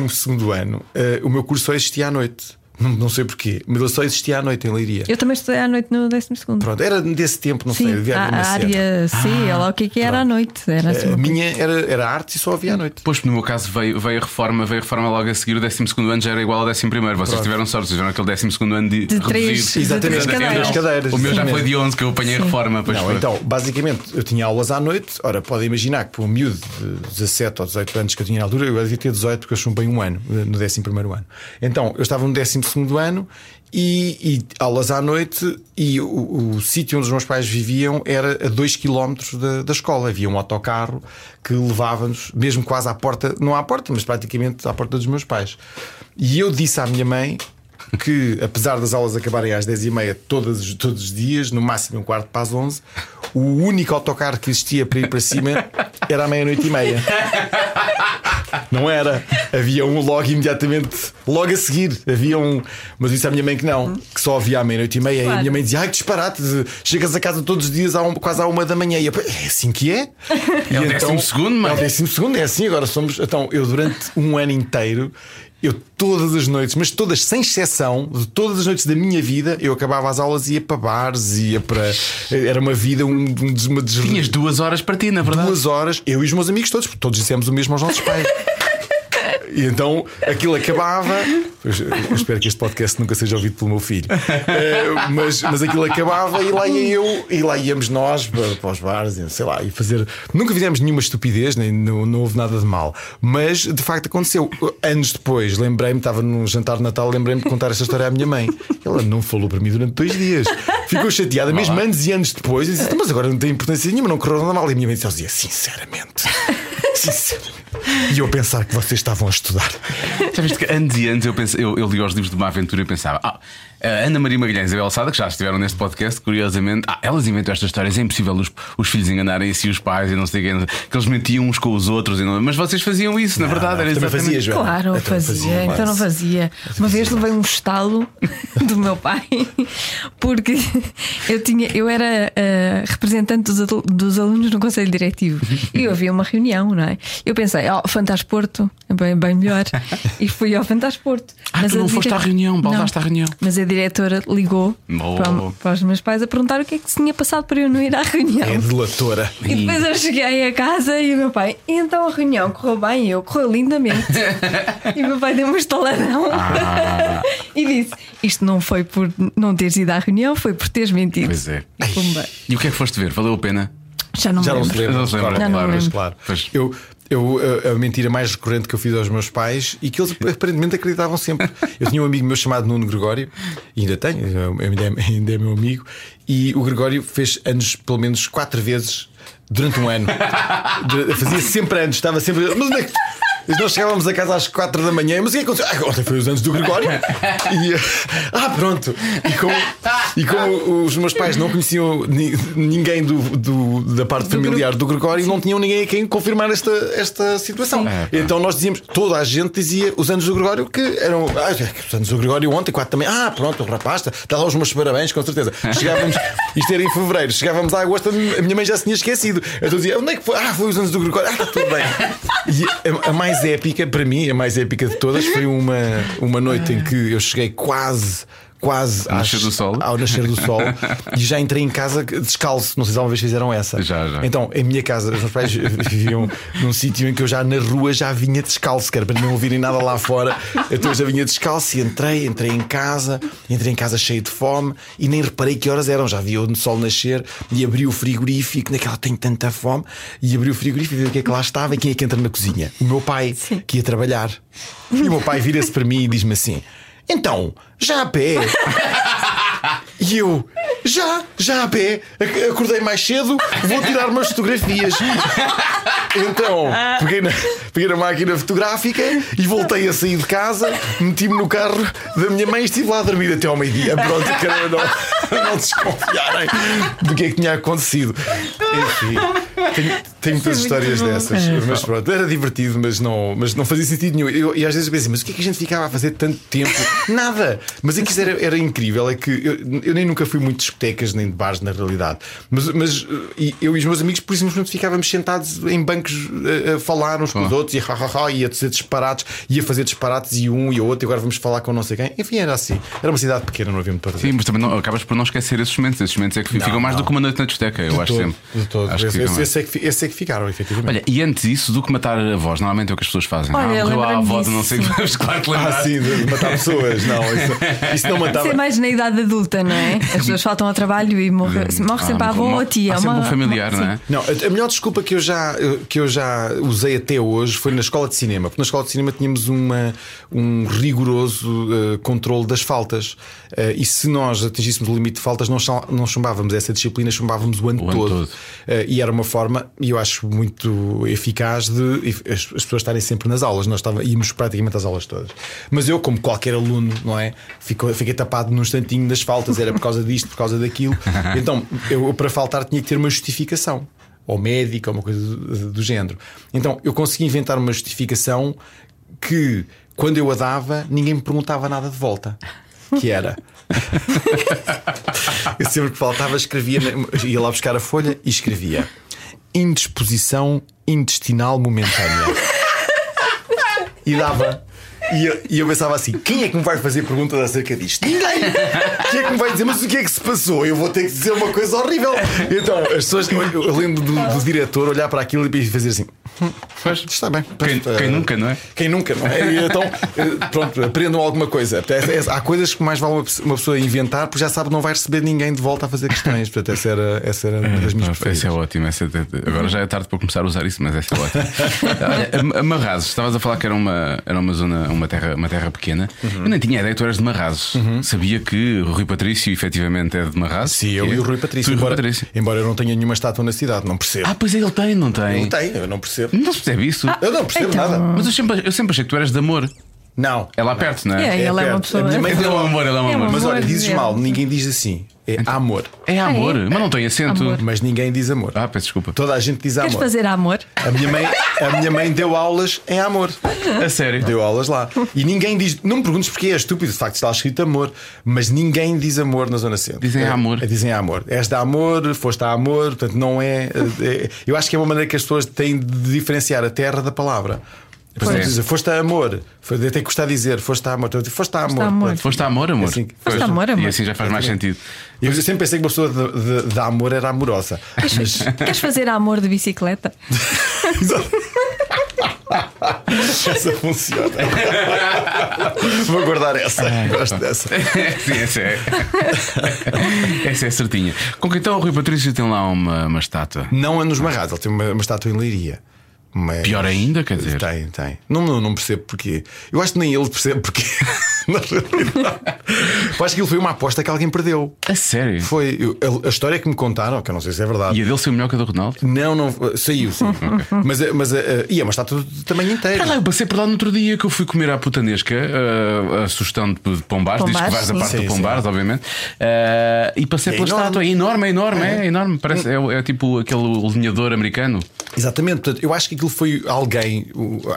ano, eh, o meu curso só existia à noite. Não, não sei porquê, mas ele só existia à noite em Leiria. Eu também estudei à noite no 12 segundo. Pronto, era desse tempo, não sei, Sim, havia a, a cena. área C, olha lá o que é que era à noite. Era assim A coisa. minha era, era arte e só havia à noite. Depois, no meu caso, veio, veio a reforma, veio a reforma logo a seguir. O 12 ano já era igual ao 11. Vocês tiveram sorte, tiveram aquele 12 ano de, De três- reduzido. de três Exatamente. cadeiras. cadeiras. O meu já Sim. foi de 11 que eu apanhei a reforma. Pois Não, foi. então, basicamente, eu tinha aulas à noite. Ora, podem imaginar que para um miúdo de 17 ou 18 anos que eu tinha na altura, eu devia ter 18 porque eu chumbei um ano, no 11 ano. Então, eu estava no 12 ano e, e aulas à noite. E o, o sítio onde os meus pais viviam era a 2 km da, da escola. Havia um autocarro que levava-nos, mesmo quase à porta, não à porta, mas praticamente à porta dos meus pais. E eu disse à minha mãe que, apesar das aulas acabarem às 10h30 todos, todos os dias, no máximo um quarto para as 11, o único autocarro que existia para ir para cima era à meia-noite e meia. Não era. Havia um logo imediatamente, logo a seguir. Havia um. Mas disse à minha mãe que não, que só havia à meia-noite e meia. E a Claro. minha mãe dizia: Ai, que disparate, chegas a casa todos os dias à um- quase à uma da manhã. E eu, é assim que é? É o E décimo segundo, mãe. É o décimo segundo, é assim. Agora somos. Então, eu durante um ano inteiro. Eu todas as noites, mas todas sem exceção, de todas as noites da minha vida, eu acabava as aulas e ia para bares, ia para. Era uma vida, um, um, uma des- Tinhas duas horas para ti, na verdade. duas horas, eu e os meus amigos todos, porque todos dissemos o mesmo aos nossos pais. E então aquilo acabava. Eu espero que este podcast nunca seja ouvido pelo meu filho. Eh, mas, mas aquilo acabava e lá ia eu, e lá íamos nós para, para os bares, e sei lá, e fazer. Nunca fizemos nenhuma estupidez, nem não, não houve nada de mal. Mas de facto aconteceu. Anos depois, lembrei-me, estava num jantar de Natal, lembrei-me de contar esta história à minha mãe. Ela não falou para mim durante dois dias. Ficou chateada, mesmo anos e anos depois, e disse: Mas agora não tem importância nenhuma, não correu nada mal. E a minha mãe dizia: Sinceramente. E eu pensar que vocês estavam a estudar. Já viste que anos e anos eu, pensei, eu, eu li os livros de uma aventura e pensava, ah, a Ana Maria Magalhães e a Bela Sada, que já estiveram neste podcast, curiosamente, ah, elas inventam estas histórias, é impossível os, os filhos enganarem assim os pais e não sei o quê, que eles mentiam uns com os outros, e não- mas vocês faziam isso, na verdade, era também exatamente. fazia, Joana. Claro, Então fazia, fazia, então não fazia. Uma vez levei um estalo do meu pai, porque eu tinha, eu era eh, representante dos, dos alunos no Conselho Diretivo e havia uma reunião, não é? Eu pensei, ó, Fantasporto, é bem, bem melhor. E fui ao Fantasporto. Ah, tu a não foste à reunião, Não. baldaste à reunião. Mas a diretora ligou para, para os meus pais a perguntar o que é que se tinha passado para eu não ir à reunião. É delatora. E depois eu cheguei a casa e o meu pai, "E então a reunião correu bem, E eu correu lindamente. e o meu pai deu um estaladão Ah. e disse: Isto não foi por não teres ido à reunião, foi por teres mentido. Pois é. E. E o que é que foste ver? Valeu a pena? Já não Já me não lembro. Não claro, Já não claro, lembro. claro. Pois. Eu, eu, a, a mentira mais recorrente que eu fiz aos meus pais e que eles aparentemente acreditavam sempre. Eu tinha um amigo meu chamado Nuno Gregório, e ainda tenho, ainda é, ainda é meu amigo, e o Gregório fez anos pelo menos quatro vezes durante um ano. Fazia sempre anos, estava sempre. Mas onde é que. Nós chegávamos a casa às 4 da manhã, mas o que é que aconteceu? Ah, ontem foi os anos do Gregório. E, ah, pronto. E como, e como os meus pais não conheciam ni- ninguém do, do- da parte familiar do Gregório, não tinham ninguém a quem confirmar esta, esta situação. Então nós dizíamos, toda a gente dizia os anos do Gregório que eram. Ah, os anos do Gregório ontem, 4 também. Ah, pronto, o rapaz, está está lá os meus parabéns, com certeza. Chegávamos, isto era em fevereiro, chegávamos a agosto, a minha mãe já se tinha esquecido. Então dizia, onde é que foi? Ah, foi os anos do Gregório. Ah, está tudo bem. E a, a mais épica, para mim, a mais épica de todas, foi uma, uma noite em que eu cheguei quase. Quase Ao nascer do sol. ao nascer do sol e já entrei em casa descalço. Não sei se alguma vez fizeram essa. Já, já. Então, em minha casa, os meus pais viviam num sítio em que eu já na rua já vinha descalço, que era para não ouvirem nada lá fora. Então eu já vinha descalço e entrei, entrei em casa, entrei em casa cheio de fome e nem reparei que horas eram. Já vi o sol nascer e abri o frigorífico, naquela tenho tanta fome, e abri o frigorífico e vi o que é que lá estava e quem é que entra na cozinha? O meu pai, Sim. que ia trabalhar. E o meu pai vira-se para mim e diz-me assim: Então, já a pé? E eu, já, já a pé, ac- acordei mais cedo, vou tirar umas fotografias. Então, peguei na, peguei na máquina fotográfica e voltei a sair de casa, meti-me no carro da minha mãe e estive lá a dormir até ao meio-dia. Pronto, para não, não desconfiarem do que é que tinha acontecido. Enfim, tenho, tenho muitas é muito histórias dessas. Mas pronto, era divertido, mas não, mas não fazia sentido nenhum. Eu- e às vezes eu pensei, mas o que é que a gente ficava a fazer tanto tempo? Nada! Mas é que isso era, era incrível, é que eu, eu nem nunca fui muito discotecas nem de bares na realidade. Mas, mas uh, e eu e os meus amigos, por exemplo, ficávamos sentados em bancos a, a falar uns com os outros e, ha, ha, ha, e a dizer disparates, ia fazer disparates e um e o outro, e agora vamos falar com não sei quem. Enfim, era assim. Era uma cidade pequena, não havia muito para fazer. Sim, mas também não, acabas por não esquecer esses momentos. Esses momentos é que ficam mais não. do que uma noite na discoteca, eu De acho todo, sempre. de todo. Acho que Esse, esse, esse é que, esse é que ficaram, efetivamente. Olha, e antes disso, do que matar avós, normalmente é o que as pessoas fazem. Olha, ah, morreu a avó de não sei que, mas claro que lembrar. Ah, sim, de de matar pessoas. Não, isso, isso não matava. Isso é mais na idade adulta, não é? As pessoas faltam ao trabalho e morre, morre sempre a Ah, avó ou a tia. Há sempre uma- um familiar, uma- não é? Não, a a melhor desculpa que eu, já, que eu já usei até hoje foi na escola de cinema, porque na escola de cinema tínhamos uma, um rigoroso eh, controle das faltas. Eh, e se nós atingíssemos o limite de faltas, não, não chumbávamos essa disciplina, chumbávamos o ano O ano todo. todo. Eh, e era uma forma, e eu acho muito eficaz, de as, as pessoas estarem sempre nas aulas. Nós estava, íamos praticamente às aulas todas. Mas eu, como qualquer aluno, não é? Fico, fiquei tapado num instantinho das faltas, era por causa disto, por causa daquilo. Então, eu para faltar tinha que ter uma justificação ou médica, ou uma coisa do, do género. Então eu consegui inventar uma justificação que, quando eu a dava, ninguém me perguntava nada de volta. Que era. eu sempre que faltava, escrevia, ia lá buscar a folha e escrevia indisposição intestinal momentânea. E dava. E eu, e eu pensava assim: quem é que me vai fazer perguntas acerca disto? Ninguém! Quem é que me vai dizer, mas o que é que se passou? Eu vou ter que dizer uma coisa horrível. Então, as pessoas, eu, lembro do, do diretor olhar para aquilo e fazer assim: "Hum, Pois. está bem. Quem, Eh, quem nunca, não é? quem nunca, não é? E Então, eh, pronto, aprendam alguma coisa. É- é- Há coisas que mais vale uma pe- uma pessoa inventar porque já sabe que não vai receber ninguém de volta a fazer questões. Portanto, essa era, essa era uma das minhas Ah. Essa é ótima. Essa é- agora já é tarde para começar a usar isso, mas essa é ótima. Olha, Amarrazes, estavas a falar que era uma, era uma zona, uma terra, uma terra pequena. Uhum. Eu nem tinha ideia que tu eras de Marrazes. Sabia que o Rui Patrício efetivamente é de Marrazes. Sim, eu é? e o Rui Patrício. Tu e o Rui Embora, Patrício. embora eu não tenha nenhuma estátua na cidade, não percebo. Ah, pois é, ele tem, não tem? não tem, eu não percebo. Não se percebe isso. Eu não percebo Então. nada. Mas eu sempre, eu sempre achei que tu eras de amor. Não. É lá perto, não é? É, ele é uma perto. pessoa. A minha mãe Ele é deu um amor, ele é um É amor. Mas olha, amor, dizes é. mal, ninguém diz assim. É amor. É amor, Ah, é? mas não tem acento. Amor. Mas ninguém diz amor. Ah, peço desculpa. Toda a gente diz Queres amor. fazer amor? A minha, mãe, a minha mãe deu aulas em amor. A sério. Deu aulas lá. E ninguém diz. Não me perguntes porque é estúpido, de facto está escrito amor. Mas ninguém diz amor na Zona Centro. Dizem É, amor. é, dizem amor. És da amor, foste a amor. Portanto, não é, é- Eu acho que é uma maneira que as pessoas têm de diferenciar a terra da palavra. Exemplo, é. dizer, foste a amor. Foi, até custar dizer, foste a amor. Então, Foste a amor. a amor. Portanto, Foste a amor, amor. Assim, Foste a amor, amor. E assim já faz mais sentido. Eu sempre pensei que uma pessoa de, de- de amor era amorosa. Mas. Queres fazer amor de bicicleta? essa funciona. Vou guardar essa. Gosto dessa. Sim, essa é. essa é certinha. Com que então o Rui Patrício tem lá uma, uma estátua. Não é nos Marrados, ele tem uma, uma estátua em Leiria. Mas- Pior ainda, quer dizer. Tem, tem. Não, não, não percebo porquê. Eu acho que nem ele percebe porquê. Na realidade. Eu acho que ele foi uma aposta que alguém perdeu. A sério. Foi eu- a, a história que me contaram, que eu não sei se é verdade. E a dele saiu melhor que a do Ronaldo? Não, não, saiu, sim. mas, mas eh, e é uma estátua de tamanho inteiro. Ah, lá, eu passei por lá no outro dia que eu fui comer à putanesca uh, a sugestão de, Pombares, diz que vais a sim. parte Sim, do Pombares, obviamente. Uh, e passei É pela enorme. estátua, é enorme, é enorme, é, enorme. Parece, é, é tipo aquele alinhador americano. Exatamente, portanto, eu acho que aquilo foi alguém,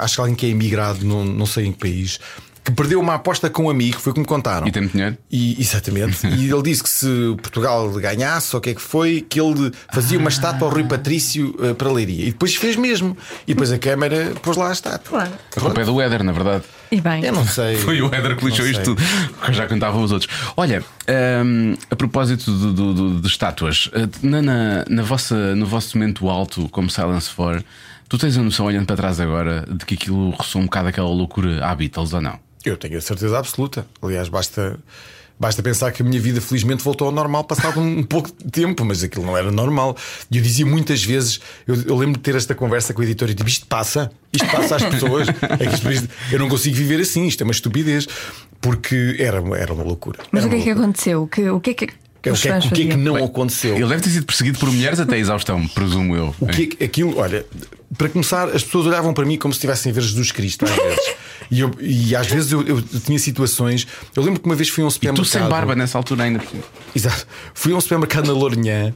acho que alguém que é emigrado, não, não sei em que país, que perdeu uma aposta com um amigo, foi o que me contaram. E tem dinheiro. E, exatamente. e ele disse que se Portugal ganhasse, ou o que é que foi, que ele fazia uma estátua ao Rui Patrício eh, para a Leiria. E depois fez mesmo. E depois a Câmara pôs lá a estátua. Claro. A culpa é do Éder, na verdade. E bem. Eu não sei. Foi o Éder que lixou isto tudo, porque já cantavam os outros. Olha, hum, a propósito do- do- do- de estátuas, eh, na, na, na vossa, no vosso momento alto, como Silence for, tu tens a noção, olhando para trás agora, de que aquilo ressoa um bocado aquela loucura à Beatles ou não? Eu tenho a certeza absoluta. Aliás, basta, basta pensar que a minha vida felizmente voltou ao normal passado um, pouco de tempo, mas aquilo não era normal. E eu dizia muitas vezes, eu, eu lembro de ter esta conversa com o editor e digo: isto passa, isto passa às pessoas. É que isto- eu não consigo viver assim, isto é uma estupidez. Porque era, era uma loucura. Mas Era o que é uma que loucura. aconteceu? O que, o que é que, o que, é, fãs o que é que não aconteceu? Ele deve ter sido perseguido por mulheres até a exaustão, presumo eu. O que é que- aquilo, olha, para começar, as pessoas olhavam para mim como se estivessem a ver Jesus Cristo às vezes. E, eu- e às vezes eu, eu tinha situações. Eu lembro que uma vez fui a um E supermercado. tu sem barba nessa altura ainda. Exato. Fui a um supermercado na Lourinhã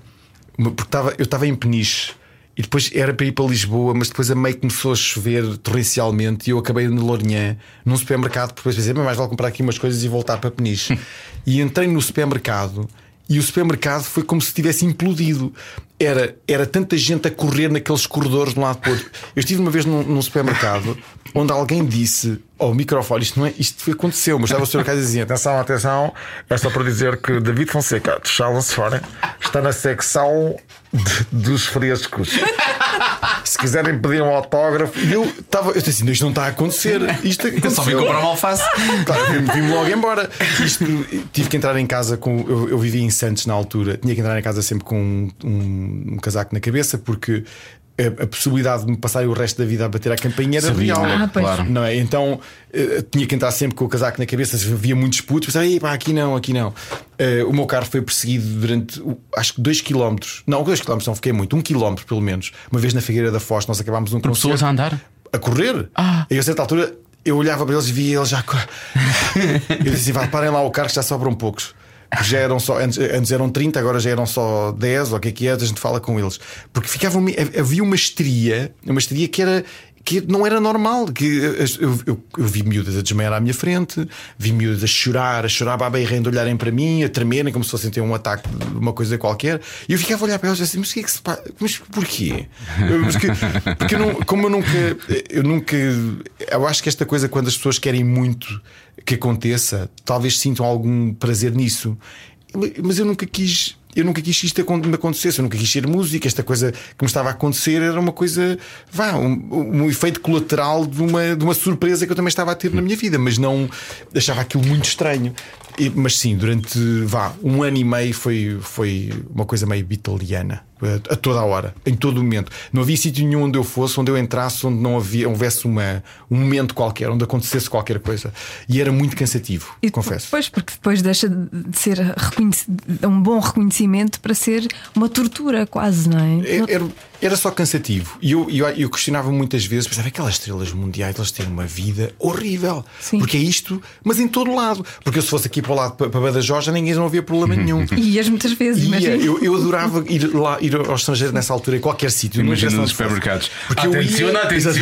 porque estava, eu estava em Peniche e depois era para ir para Lisboa, mas depois a meio começou a chover torrencialmente e eu acabei na Lourinhã num supermercado, porque depois pensei, "Mas mais vale comprar aqui umas coisas e voltar para Peniche. e entrei no supermercado. E o supermercado foi como se tivesse implodido. Era, era tanta gente a correr naqueles corredores de um lado para o outro. Eu estive uma vez num, num supermercado onde alguém disse ao microfone: Isto não é, isto foi, aconteceu, mas estava o supermercado e dizia: Atenção, atenção, é só para dizer que David Fonseca de Charles Fora está na secção de- dos frescos. Se quiserem pedir um autógrafo, e eu estava, eu disse assim: "Não, Isto não está a acontecer. Isto Eu só vim aconteceu." comprar uma alface. Claro, vim- vim logo embora. Isto, tive que entrar em casa com. Eu, eu vivia em Santos na altura, tinha que entrar em casa sempre com um, um- um casaco na cabeça, porque a, a possibilidade de me passar o resto da vida a bater à campainha era Sabia, real. Ah, pois. claro. Não é? Então eh, tinha que entrar sempre com o casaco na cabeça, havia muitos putos, pensava, "Ei, pá, aqui não, aqui não. Eh, o meu carro foi perseguido durante acho que 2 km. Não, 2 km não fiquei muito, 1 um km pelo menos. Uma vez na Figueira da Foz, nós acabámos um Por pessoas concerto a andar. a correr. Ah. E a certa altura eu olhava para eles e via eles já. eu disse assim: vá, parem lá o carro, que já sobram poucos. Porque já eram só, antes, antes eram 30, agora já eram só 10, ou o que é que é, a gente fala com eles. Porque ficavam, havia uma histeria, uma histeria que era. Que não era normal, que eu, eu, eu vi miúdas a desmaiar à minha frente, vi miúdas a chorar, a chorar à beirrando, olharem para mim, a tremerem como se fossem ter um ataque de uma coisa qualquer. E eu ficava a olhar para eles assim, mas que é que se passa? Mas porquê? Eu- mas que- porque eu não, como eu nunca, eu nunca, eu acho que esta coisa, quando as pessoas querem muito que aconteça, talvez sintam algum prazer nisso. Mas eu nunca quis. Eu nunca quis que isto me acontecesse, eu nunca quis ser música. Esta coisa que me estava a acontecer era uma coisa, vá, um, um efeito colateral de uma, de uma surpresa que eu também estava a ter na minha vida, mas não achava aquilo muito estranho. E- mas sim, durante vá, um ano e meio foi, foi uma coisa meio bitaliana a, a toda a hora, em todo momento. Não havia sítio nenhum onde eu fosse, onde eu entrasse, onde não havia, houvesse uma, um momento qualquer, onde acontecesse qualquer coisa. E era muito cansativo, E confesso. Depois, porque depois deixa de ser um bom reconhecimento para ser uma tortura, quase, não é? Era, era- era só cansativo. E eu, eu, eu questionava muitas vezes, pensava, aquelas estrelas mundiais, elas têm uma vida horrível. Sim. Porque é isto, mas em todo lado. Porque eu, se fosse aqui para o lado, para, para Badajoz, já ninguém não havia problema nenhum. E ias muitas vezes, Ia, imagina. eu, eu adorava ir lá ir ao estrangeiro nessa altura, em qualquer sítio. Imagina nos supermercados. Porque eu Atenção, ia, atenção.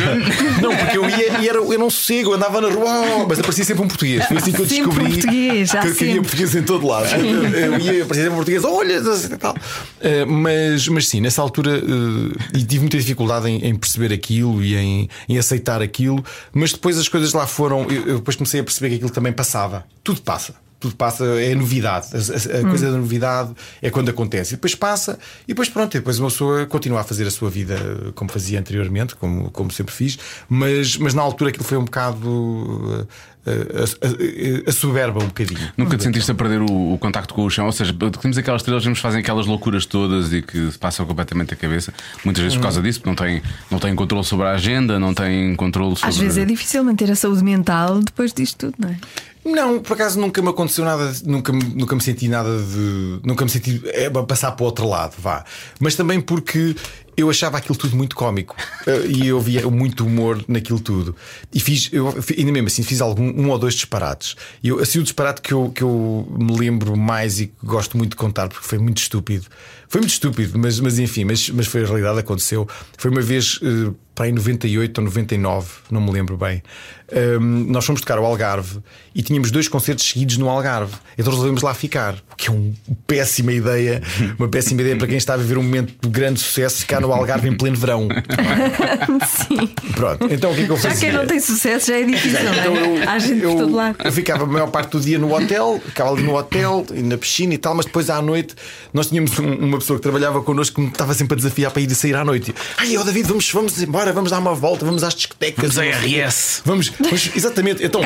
Não, porque eu ia e era, eu não sossego, eu andava na rua, mas aparecia sempre um português. Foi assim que eu Sempre descobri português, há que, havia português em todo lado. Eu ia aparecia sempre um português, olha, e tal. Eh, mas, mas sim, nessa altura eh, e tive muita dificuldade em, em perceber aquilo e em, em aceitar aquilo, mas depois as coisas lá foram. Eu, eu depois comecei a perceber que aquilo também passava. Tudo passa. Tudo passa, é novidade. A, a- a Hum. coisa da novidade é quando acontece. E depois passa, e depois pronto, e depois uma pessoa continua a fazer a sua vida como fazia anteriormente, como, como sempre fiz, mas, mas na altura aquilo foi um bocado eh, a, a, a, a soberba um bocadinho. Nunca te sentiste a perder o, o contacto com o chão? Ou seja, temos aquelas estrelas que nos fazem aquelas loucuras todas e que passam completamente a cabeça, muitas vezes por causa disso, porque não têm, não têm controle sobre a agenda, não têm controle sobre. Às vezes é difícil manter a saúde mental depois disto tudo, não é? Não, por acaso nunca me aconteceu nada, nunca, nunca me senti nada de. Nunca me senti é, passar para o outro lado, vá. Mas também porque eu achava aquilo tudo muito cómico Eh, e eu via muito humor naquilo tudo. E fiz, eu, ainda mesmo assim, fiz algum, um ou dois disparates. E eu, assim, o disparate que eu, que eu me lembro mais e que gosto muito de contar porque foi muito estúpido. Foi muito estúpido, mas, mas enfim, mas, mas foi a realidade, aconteceu. Foi uma vez. eh, para em 98 ou 99, não me lembro bem. Hum, nós fomos tocar ao Algarve e tínhamos dois concertos seguidos no Algarve. Então resolvemos lá ficar, o que é uma péssima ideia, uma péssima ideia para quem está a viver um momento de grande sucesso, ficar no Algarve em pleno verão. Sim. Pronto, então o que é que eu Já fazia? quem não tem sucesso já é difícil, Então não eu, é? Há gente por eu- todo lado. eu ficava a maior parte do dia no hotel, ficava ali no hotel, e na piscina e tal, mas depois à noite nós tínhamos um- uma pessoa que trabalhava connosco que me estava sempre a desafiar para ir e sair à noite. Ai, ó David, vamos, vamos embora, vamos dar uma volta, vamos às discotecas. Vamos à RS. Vamos, vamos- exatamente. Então,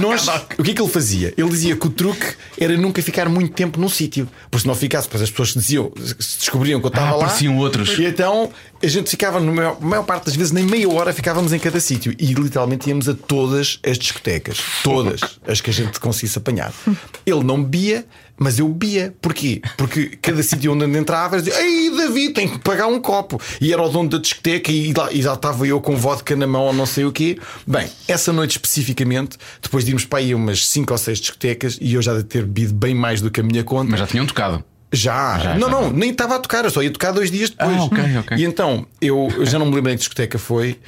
nós, o que é que ele fazia? Ele dizia que o truque era nunca ficar muito tempo num sítio, porque se não ficasse, depois as pessoas diziam, se descobriam que eu estava Ah, lá. apareciam outros. E então a gente ficava, na maior, maior parte das vezes, nem meia hora ficávamos em cada sítio e literalmente íamos a todas as discotecas, todas as que a gente conseguisse apanhar. Ele não bebia, mas eu bebia. Porquê? Porque cada sítio onde entrava, dizia: Ei, David, tem que pagar um copo. E era o dono da discoteca e lá, e já estava eu com vodka na mão ou não sei o quê. Bem, essa noite especificamente, depois de irmos para aí umas 5 ou 6 discotecas e eu já de ter bebido bem mais do que a minha conta. Mas já tinham tocado. Já, Já, não, já. não, nem estava a tocar, eu só ia tocar dois dias depois. Ah, ok, ok. E então, eu, eu já não me lembro em que discoteca foi.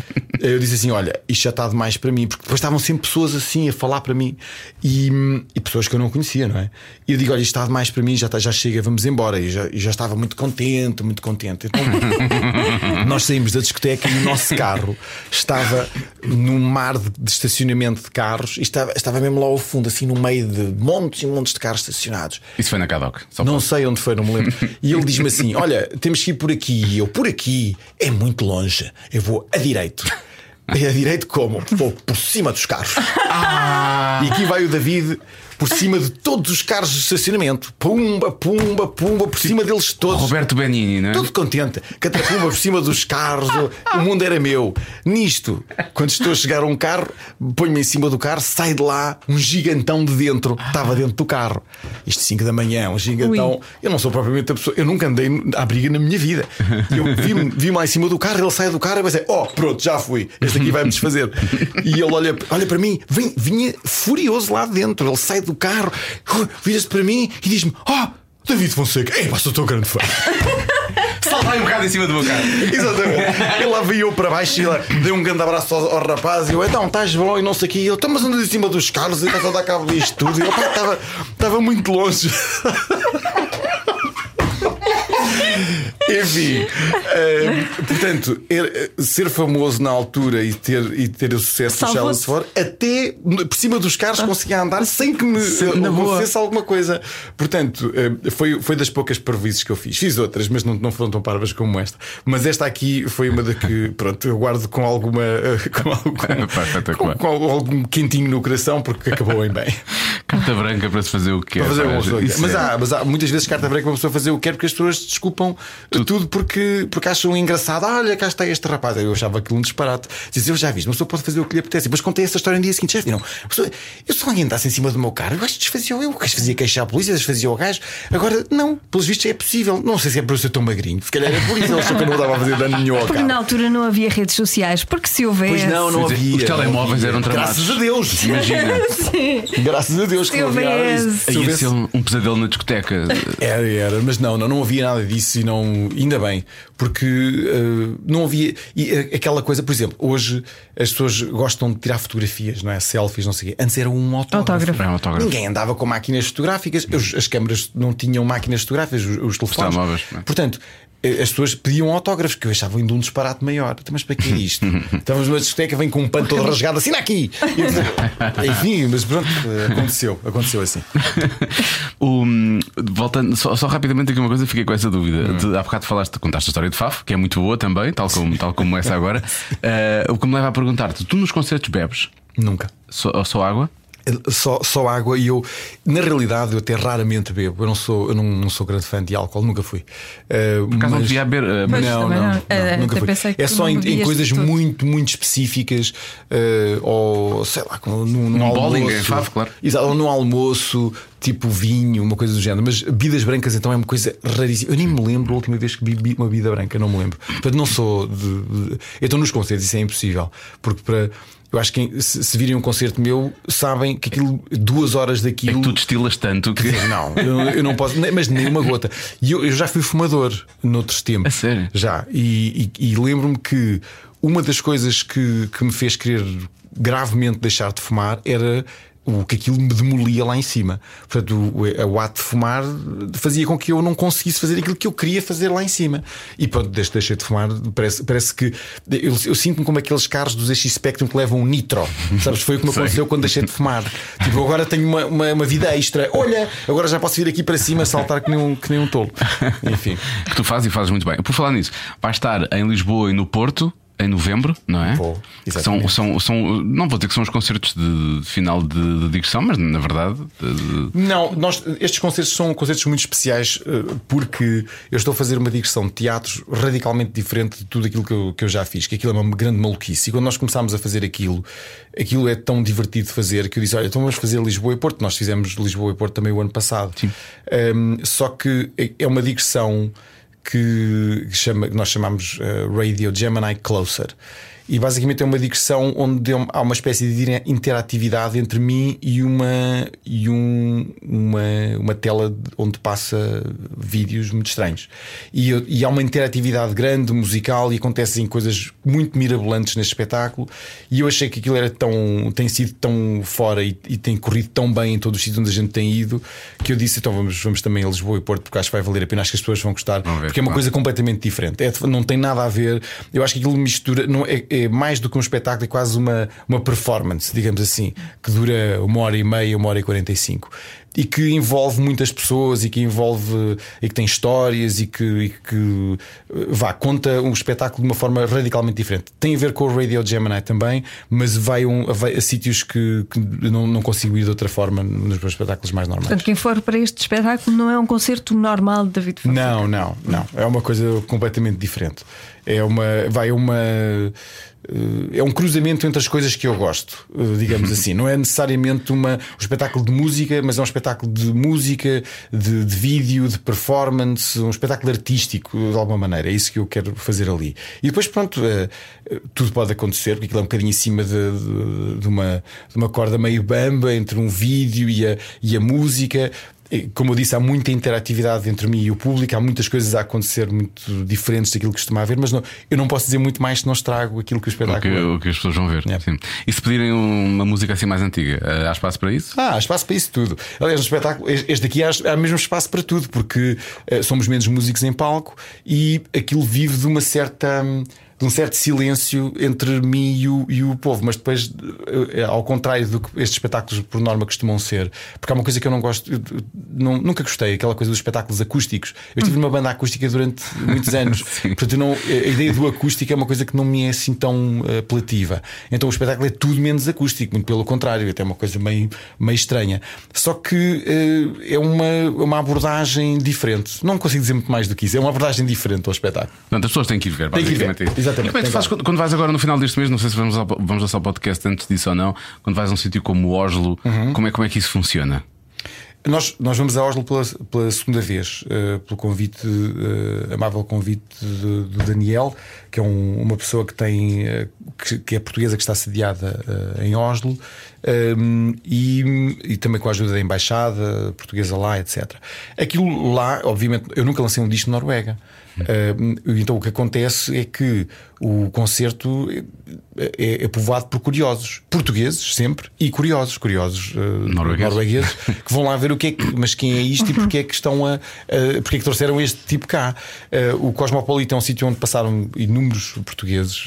Eu disse assim: Olha, isto já está demais para mim, porque depois estavam sempre pessoas assim a falar para mim e, e pessoas que eu não conhecia, não é? E eu digo: Olha, isto está demais para mim, já, está, já chega, vamos embora. E já, e já estava muito contente, muito contente. Então, nós saímos da discoteca e o nosso carro estava num mar de, de estacionamento de carros e estava, estava mesmo lá ao fundo, assim no meio de montes e montes de carros estacionados. Isso foi na Cadoc. Não pode. sei onde foi, não me lembro. E ele diz-me assim: Olha, temos que ir por aqui. E eu, por aqui é muito longe. Eu vou a direito. E a direito como? Vou por cima dos carros. E aqui vai o David por cima de todos os carros de estacionamento. Pumba, pumba, pumba, por cima deles todos. Roberto Benini, não é? Todo contente, catapumba por cima dos carros, o mundo era meu. Nisto, quando estou a chegar a um carro, ponho-me em cima do carro, sai de lá um gigantão de dentro, estava dentro do carro. Isto 5 da manhã, um gigantão. Ui. Eu não sou propriamente a pessoa, eu nunca andei à briga na minha vida. Eu vi-me vi lá em cima do carro, ele sai do carro e vai dizer: Oh, pronto, já fui, este aqui vai-me desfazer. E ele olha, olha para mim, vem, vinha furioso lá dentro, ele sai do carro, uh, vira-se para mim e diz-me: Oh, David Fonseca, ei, mas eu estou grande fã. Saltai um bocado em cima do meu carro. Exatamente. Ele veio para baixo e deu um grande abraço ao, ao rapaz e eu, então, estás bom e não sei o quê. E ele, então, mas andas em cima dos carros e estás a dar cabo disto tudo. E eu, estava muito longe. Enfim, eh, portanto, er- eh, ser famoso na altura e ter, e ter o sucesso do Challenge Salvou-te. For, até por cima dos carros conseguia andar sem que me acontecesse alguma coisa. Portanto, eh, foi, foi das poucas parvoíces que eu fiz. Fiz outras, mas não, não foram tão parvas como esta. Mas esta aqui foi uma da que, pronto, eu guardo com alguma. com, algum, com, com algum quentinho no coração, porque acabou em bem. Carta branca para se fazer o que quer. Isso mas, é- há, mas há muitas vezes carta branca para uma pessoa fazer o que quer porque as pessoas desculpam tudo, porque, porque acham engraçado. Ah, olha, cá está este rapaz. Eu achava aquilo um disparate. Diz, eu já vi, uma pessoa pode fazer o que lhe apetece. Depois contei essa história no dia seguinte. Já viram? Pessoa- Eu se alguém andasse em cima do meu carro, eu acho que desfazia eu. Que fazia queixar a polícia, desfazia o gajo. Agora, não, pelos vistos é possível. Não sei se é por eu ser tão magrinho. Se calhar é por isso. Ele achou que eu não dava a fazer dano nenhum ao Porque carro. na altura não havia redes sociais, porque se houvesse. Pois não, não havia. os telemóveis eram tramados. Graças a Deus. Imagina. Graças a Deus que Se não havia nada disso. Se Ia houvesse- ser um, um pesadelo na discoteca. Era, era, mas não, não, não havia nada disso e não, ainda bem, porque eh, não havia. E eh, aquela coisa, por exemplo, hoje as pessoas gostam de tirar fotografias, não é? Selfies, não sei o quê. Antes era um autógrafo. Autógrafo. É um autógrafo. Ninguém andava com máquinas fotográficas, as câmaras não tinham máquinas fotográficas, os, os telefones. é? Portanto. As pessoas pediam autógrafos, que eu achava ainda um disparate maior. Então, Mas para que é isto? Estamos numa discoteca, vem com um pano todo rasgado, assina aqui! E Enfim, mas pronto, aconteceu, aconteceu assim. O, voltando, só, só rapidamente aqui uma coisa, fiquei com essa dúvida. De, há bocado falaste, contaste a história de Fafo, que é muito boa também, tal como, tal como essa agora. Eh, o que me leva a perguntar-te: tu nos concertos bebes Nunca. só, só água? Só, só água e eu, na realidade, eu até raramente bebo. Eu não sou, eu não, não sou grande fã de álcool, nunca fui. Uh, Por acaso não devia haver. eh, Pois, não, não, não. não, Eh, nunca até fui. pensei que É só não em, em coisas tudo. muito, muito específicas, uh, ou sei lá, num, num Num almoço. bowling, em Favo, claro. Exato, ou num almoço, tipo vinho, uma coisa do género. Mas bebidas brancas então é uma coisa raríssima. Eu nem me lembro a última vez que bebi uma bebida branca, não me lembro. Portanto, não sou de. de... Então, nos concertos, isso é impossível. Porque para. Eu acho que se, se virem um concerto meu, sabem que aquilo, duas horas É daquilo. que tu destilas tanto que. Não, eu, eu não posso, mas nem uma gota. E eu, eu já fui fumador noutros tempos. A sério? Já. E, e- e lembro-me que uma das coisas que, que me fez querer gravemente deixar de fumar era o que aquilo me demolia lá em cima. Portanto, o, o ato de fumar fazia com que eu não conseguisse fazer aquilo que eu queria fazer lá em cima. E pronto, deixei de fumar, parece, parece que eu, eu sinto-me como aqueles carros dos X Spectrum que levam um nitro. Sabes? Foi o que me aconteceu quando deixei de fumar. Tipo, agora tenho uma, uma, uma, vida extra. Olha, agora já posso vir aqui para cima saltar que nem um, que nem um tolo. Enfim. Que tu fazes e fazes muito bem. Por falar nisso, vai estar em Lisboa e no Porto em novembro, não é? Vou, são, são, são, não vou dizer que são os concertos de, de final de, de digressão, mas na verdade. De... Não, nós, estes concertos são concertos muito especiais eh, porque eu estou a fazer uma digressão de teatros radicalmente diferente de tudo aquilo que eu, que eu já fiz, que aquilo é uma grande maluquice. E quando nós começámos a fazer aquilo, aquilo é tão divertido de fazer que eu disse: Olha, então vamos fazer Lisboa e Porto. Nós fizemos Lisboa e Porto também o ano passado. Um, só que é, é uma digressão que, chama, que nós chamamos uh, Radio Gemini Closer. E basicamente é uma digressão onde há uma espécie de interatividade entre mim e uma, e um, uma, uma tela onde passa vídeos muito estranhos. E, e há uma interatividade grande, musical, e acontecem coisas muito mirabolantes neste espetáculo. E eu achei que aquilo era tão, tem sido tão fora e, e tem corrido tão bem em todos os sítios onde a gente tem ido que eu disse: então vamos, vamos também a Lisboa e Porto, porque acho que vai valer a pena, acho que as pessoas vão gostar, ver, porque é uma claro. coisa completamente diferente. É, não tem nada a ver. Eu acho que aquilo mistura. Não, é, é mais do que um espetáculo, é quase uma, uma performance, digamos assim, que dura uma hora e meia, uma hora e quarenta e cinco e que envolve muitas pessoas e que envolve e que tem histórias e que, e que vá, conta um espetáculo de uma forma radicalmente diferente. Tem a ver com o Radio Gemini também, mas vai, um, vai a sítios que, que não, não consigo ir de outra forma nos meus espetáculos mais normais. Portanto, quem for para este espetáculo não é um concerto normal de David Fonseca. Não, não, não. É uma coisa completamente diferente. É uma. Vai uma eh, é um cruzamento entre as coisas que eu gosto, eh, digamos assim. Não é necessariamente uma, um espetáculo de música, mas é um espetáculo de música, de, de, vídeo, de performance, um espetáculo artístico, de alguma maneira. É isso que eu quero fazer ali. E depois, pronto, eh, tudo pode acontecer, porque aquilo é um bocadinho em cima de, de, de uma, uma corda meio bamba entre um vídeo e a, e a música como eu disse, há muita interatividade entre mim e o público, há muitas coisas a acontecer muito diferentes daquilo que costuma haver, mas não, eu não posso dizer muito mais se não estrago aquilo que o espetáculo. O que, o que as pessoas vão ver. É. E se pedirem uma música assim mais antiga, eh, há espaço para isso? Ah, há espaço para isso tudo. Aliás, no espetáculo, este aqui há, há mesmo espaço para tudo, porque uh, somos menos músicos em palco e aquilo vive de uma certa. De um certo silêncio entre mim e o, e o povo, mas depois, eh, ao contrário do que estes espetáculos por norma costumam ser, porque há uma coisa que eu não gosto, eu, não, nunca gostei, aquela coisa dos espetáculos acústicos. Eu estive numa banda acústica durante muitos anos, portanto, não, a ideia do acústico é uma coisa que não me é assim tão apelativa. Então o espetáculo é tudo menos acústico, muito pelo contrário, até uma coisa meio, meio estranha. Só que é uma, uma abordagem diferente. Não consigo dizer muito mais do que isso, é uma abordagem diferente ao espetáculo. Portanto, as pessoas têm que ir ver, Tem que ir ver. Exatamente. E como é que tu fazes quando, quando vais agora no final deste mês? Não sei se vamos, ao, vamos lançar o podcast antes disso ou não. Quando vais a um sítio como Oslo, uhum. como, é, como é que isso funciona? Nós, nós vamos a Oslo pela, pela segunda vez, uh, pelo convite, uh, amável convite do Daniel, que é um, uma pessoa que tem uh, que, que, é portuguesa que está sediada em Oslo um, e, e, também com a ajuda da embaixada portuguesa lá, etc. Aquilo lá, obviamente, eu nunca lancei um disco na Noruega. Então o que acontece é que o concerto é, é, povoado por curiosos, portugueses sempre, e curiosos, curiosos uh, noruegueses. noruegueses, que vão lá ver o que é que, mas quem é isto e porque é que estão a, uh, porque é que trouxeram este tipo cá. Uh, o Cosmopolita é um sítio onde passaram inúmeros portugueses,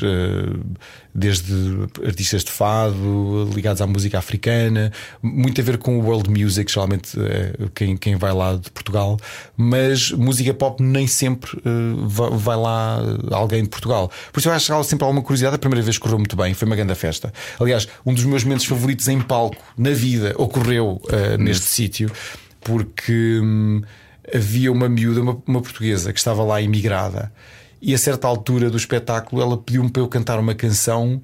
desde artistas de fado, ligados à música africana, muito a ver com o world music, geralmente quem, quem vai lá de Portugal, mas música pop nem sempre vai, vai lá alguém de Portugal. Por eu acho sempre alguma curiosidade. A primeira vez correu muito bem, foi uma grande festa. Aliás, um dos meus momentos favoritos em palco na vida ocorreu uh, neste sítio, porque hum, havia uma miúda, uma, uma portuguesa, que estava lá imigrada, e a certa altura do espetáculo ela pediu-me para eu cantar uma canção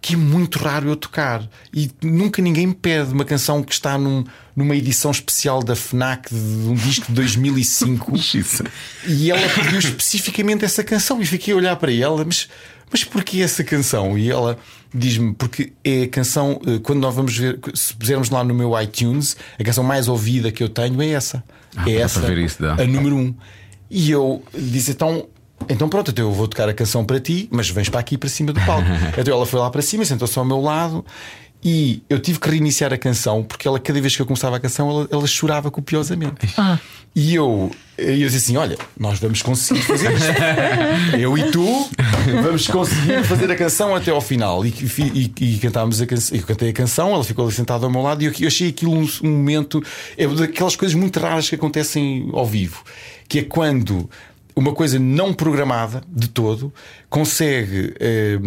que é muito raro eu tocar. E nunca ninguém me pede uma canção que está num, numa edição especial da Fnac de um disco de 2005. e ela pediu especificamente essa canção. E fiquei a olhar para ela, mas, mas porquê essa canção? E ela diz-me, porque é a canção, eh, quando nós vamos ver, se pusermos lá no meu iTunes, a canção mais ouvida que eu tenho é essa. Ah, é essa, isso, a número um. E eu disse, então então pronto, então eu vou tocar a canção para ti, mas vens para aqui para cima do palco. então ela foi lá para cima, sentou-se ao meu lado E eu tive que reiniciar a canção porque ela, cada vez que eu começava a canção, ela, ela chorava copiosamente. E eu, eu disse assim: Olha, nós vamos conseguir fazer isto. eu e tu vamos conseguir fazer a canção até ao final. E, e, e cantámos a canção. Eu cantei a canção, ela ficou ali sentada ao meu lado e eu, eu achei aquilo um, um momento. É daquelas coisas muito raras que acontecem ao vivo, que é quando uma coisa não programada de todo consegue eh,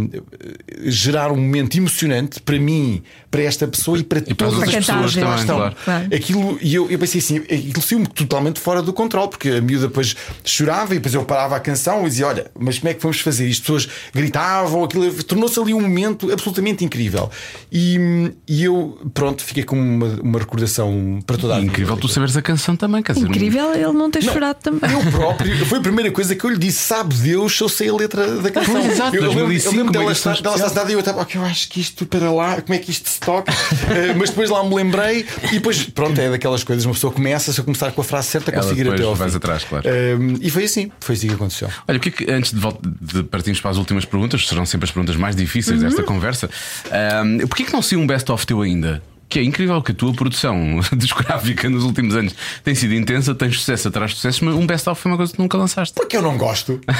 gerar um momento emocionante para mim, para esta pessoa e para E para as todas as outras pessoas que lá estão. claro. Aquilo, e eu, eu pensei assim, aquilo saiu-me totalmente fora do controle, porque a miúda depois chorava e depois eu parava a canção e dizia: Olha, mas como é que vamos fazer? E as pessoas gritavam, aquilo tornou-se ali um momento absolutamente incrível. E, e eu, pronto, fiquei com uma, uma recordação para toda a vida. Incrível tu saberes a canção também, quer dizer. Incrível ele não ter chorado também. Eu próprio, foi a primeira coisa que eu lhe disse: Sabe Deus eu sei a letra da canção. Exato, eu, eu lembro, 2005, eu lembro dela estar e eu estava, ok, eu acho que isto para lá, como é que isto se toca? Eh, mas depois lá me lembrei e depois, pronto, é daquelas coisas, uma pessoa começa, se eu começar com a frase certa, Ela consigo ir depois até ao fim. atrás, claro. Eh, e foi assim, foi assim que aconteceu. Olha, porque que, antes de, de partirmos para as últimas perguntas, serão sempre as perguntas mais difíceis Uhum. desta conversa, ahm, porquê que não saiu um best-of teu ainda? Que é incrível que a tua produção discográfica nos últimos anos tem sido intensa, tens sucesso atrás de sucesso, mas um best-of foi uma coisa que nunca lançaste. Porque eu não gosto.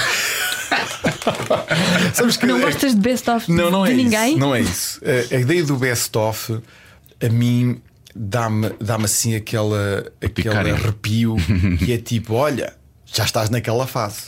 Sabes que Não gostas de best-of Não, não de é ninguém? Isso, não é isso. A, a ideia do best-of, a mim, dá-me dá assim aquela, aquele arrepio que é tipo: olha, já estás naquela fase.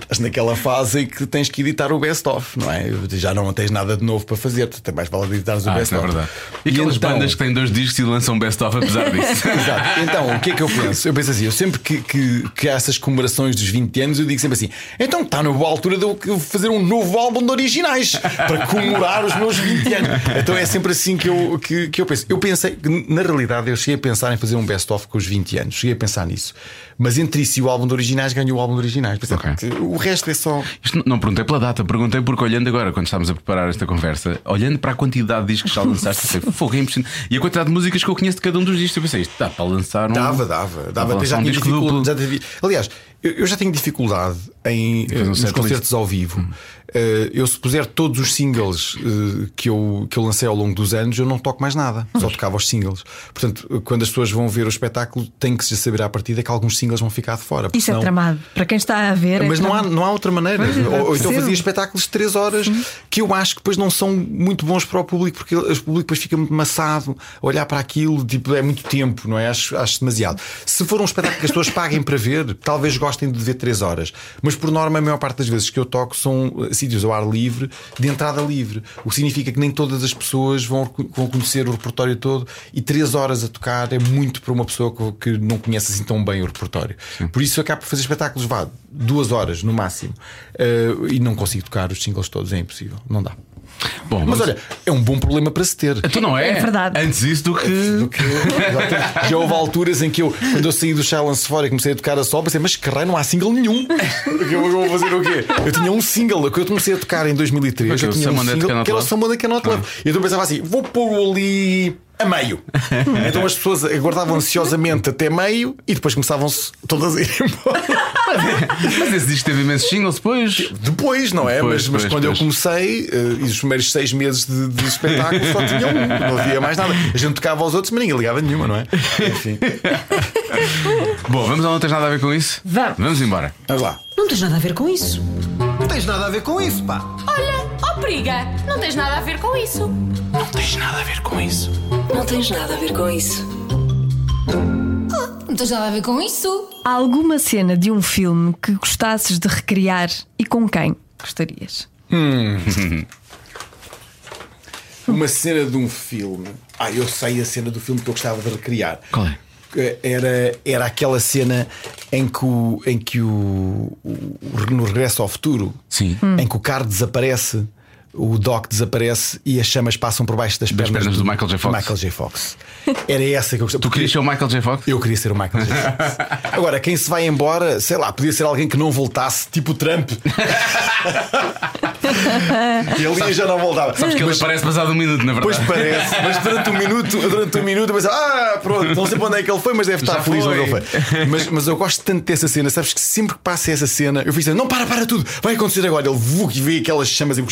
Estás naquela fase em que tens que editar o best-of, não é? Já não tens nada de novo para fazer, tu também vale editares o Ah, não é best-of. verdade. E aquelas então- bandas que têm dois discos e lançam best-of apesar disso. Exato. Então, o que é que eu penso? Eu penso assim, eu sempre que, que, que há essas comemorações dos 20 anos, eu digo sempre assim: então está na boa altura de eu fazer um novo álbum de originais para comemorar os meus 20 anos. Então é sempre assim que eu, que, que eu penso. Eu pensei, que, na realidade, eu cheguei a pensar em fazer um best-of com os 20 anos, cheguei a pensar nisso. Mas entre isso e o álbum de originais, ganhou o álbum de originais. Pensei, Ok. O resto é só. Isto não- perguntei pela data, perguntei porque olhando agora, quando estávamos a preparar esta conversa, olhando para a quantidade de discos que já lançaste, pensei, fogo, é impressionante. E a quantidade de músicas que eu conheço de cada um dos discos, eu pensei, isto dá para lançar um. Dava, dava, dava. Até já um tinha disco duplo. dificuldade. já Aliás, eu, eu já tenho dificuldade em eh, um nos setlist. concertos ao vivo. Eh, eu, se puser todos os singles eh, que, eu, que eu lancei ao longo dos anos, eu não toco mais nada. Só tocava os singles. Portanto, quando as pessoas vão ver o espetáculo, tem que se saber à partida que alguns singles vão ficar de fora. Isso é senão- tramado. Para quem está a ver. é mas não há, não há outra maneira. Pois, ou, ou então fazia espetáculos de 3 horas que eu acho que depois não são muito bons para o público, porque o público depois fica muito maçado a olhar para aquilo, tipo, é muito tempo, não é? Acho, acho demasiado. Se for um espetáculo que as pessoas paguem para ver, talvez gostem de ver 3 horas. Mas por norma, a maior parte das vezes que eu toco são eh, sítios ao ar livre, de entrada livre. O que significa que nem todas as pessoas vão, vão conhecer o repertório todo e 3 horas a tocar é muito para uma pessoa que- não conhece assim tão bem o repertório. Por isso eu acabo por fazer espetáculos, vá, duas horas no máximo. Eh, e não consigo tocar os singles todos, é impossível. Não dá. Bom, Mas vamos- olha, é um bom problema para se ter. Tu não é? É verdade. Antes isso do que. Exatamente. Já houve alturas em que eu, quando eu saí do Challenge fora e comecei a tocar a sol, pensei, mas que raio, não há single nenhum. Eu vou fazer o quê? Eu tinha um single que eu comecei a tocar em 2003. Ok, eu tinha um single que era o That Cannot Love. E então eu pensava assim, vou pôr ali a meio. então as pessoas aguardavam ansiosamente até meio e depois começavam-se todas a ir embora. Mas esse disco teve imensos singles depois. Depois, não é? Pois, mas mas pois, quando pois. eu comecei, e os primeiros seis meses de, de espetáculo só tinha um, não havia mais nada. A gente tocava aos outros, mas ninguém ligava nenhuma, não é? Enfim, Bom, vamos ao não tens nada a ver com isso? Vamos. Vamos embora. vamos lá. Não tens nada a ver com isso. Não tens nada a ver com isso, pá. Olha, ó periga, não tens nada a ver com isso. Não tens nada a ver com isso. Não tens nada a ver com isso. Não tens nada a ver com isso. Há alguma cena de um filme que gostasses de recriar e com quem gostarias? Uma cena de um filme. Ah, eu sei a cena do filme que eu gostava de recriar. Qual é? Era, era aquela cena em que, o, em que o, o- no Regresso ao Futuro Sim. em que o carro desaparece, o Doc desaparece e as chamas passam por baixo das, Das pernas do Michael J. Fox. Michael J. Fox. Era essa que eu gostava. Tu querias ser o Michael J. Fox? Eu queria ser o Michael J. Fox. Agora, quem se vai embora, sei lá, podia ser alguém que não voltasse, tipo o Trump. e ali já não voltava. Sabes que ele aparece passado um minuto, na Pois verdade. parece, mas durante um minuto, durante um minuto, eu ah, pronto, não sei para onde é que ele foi, mas deve estar Já feliz foi. onde ele foi. Mas, mas eu gosto tanto dessa cena, sabes que sempre que passa essa cena, eu fiz, não, para, para tudo, vai acontecer agora. Ele vuc, e vê aquelas chamas e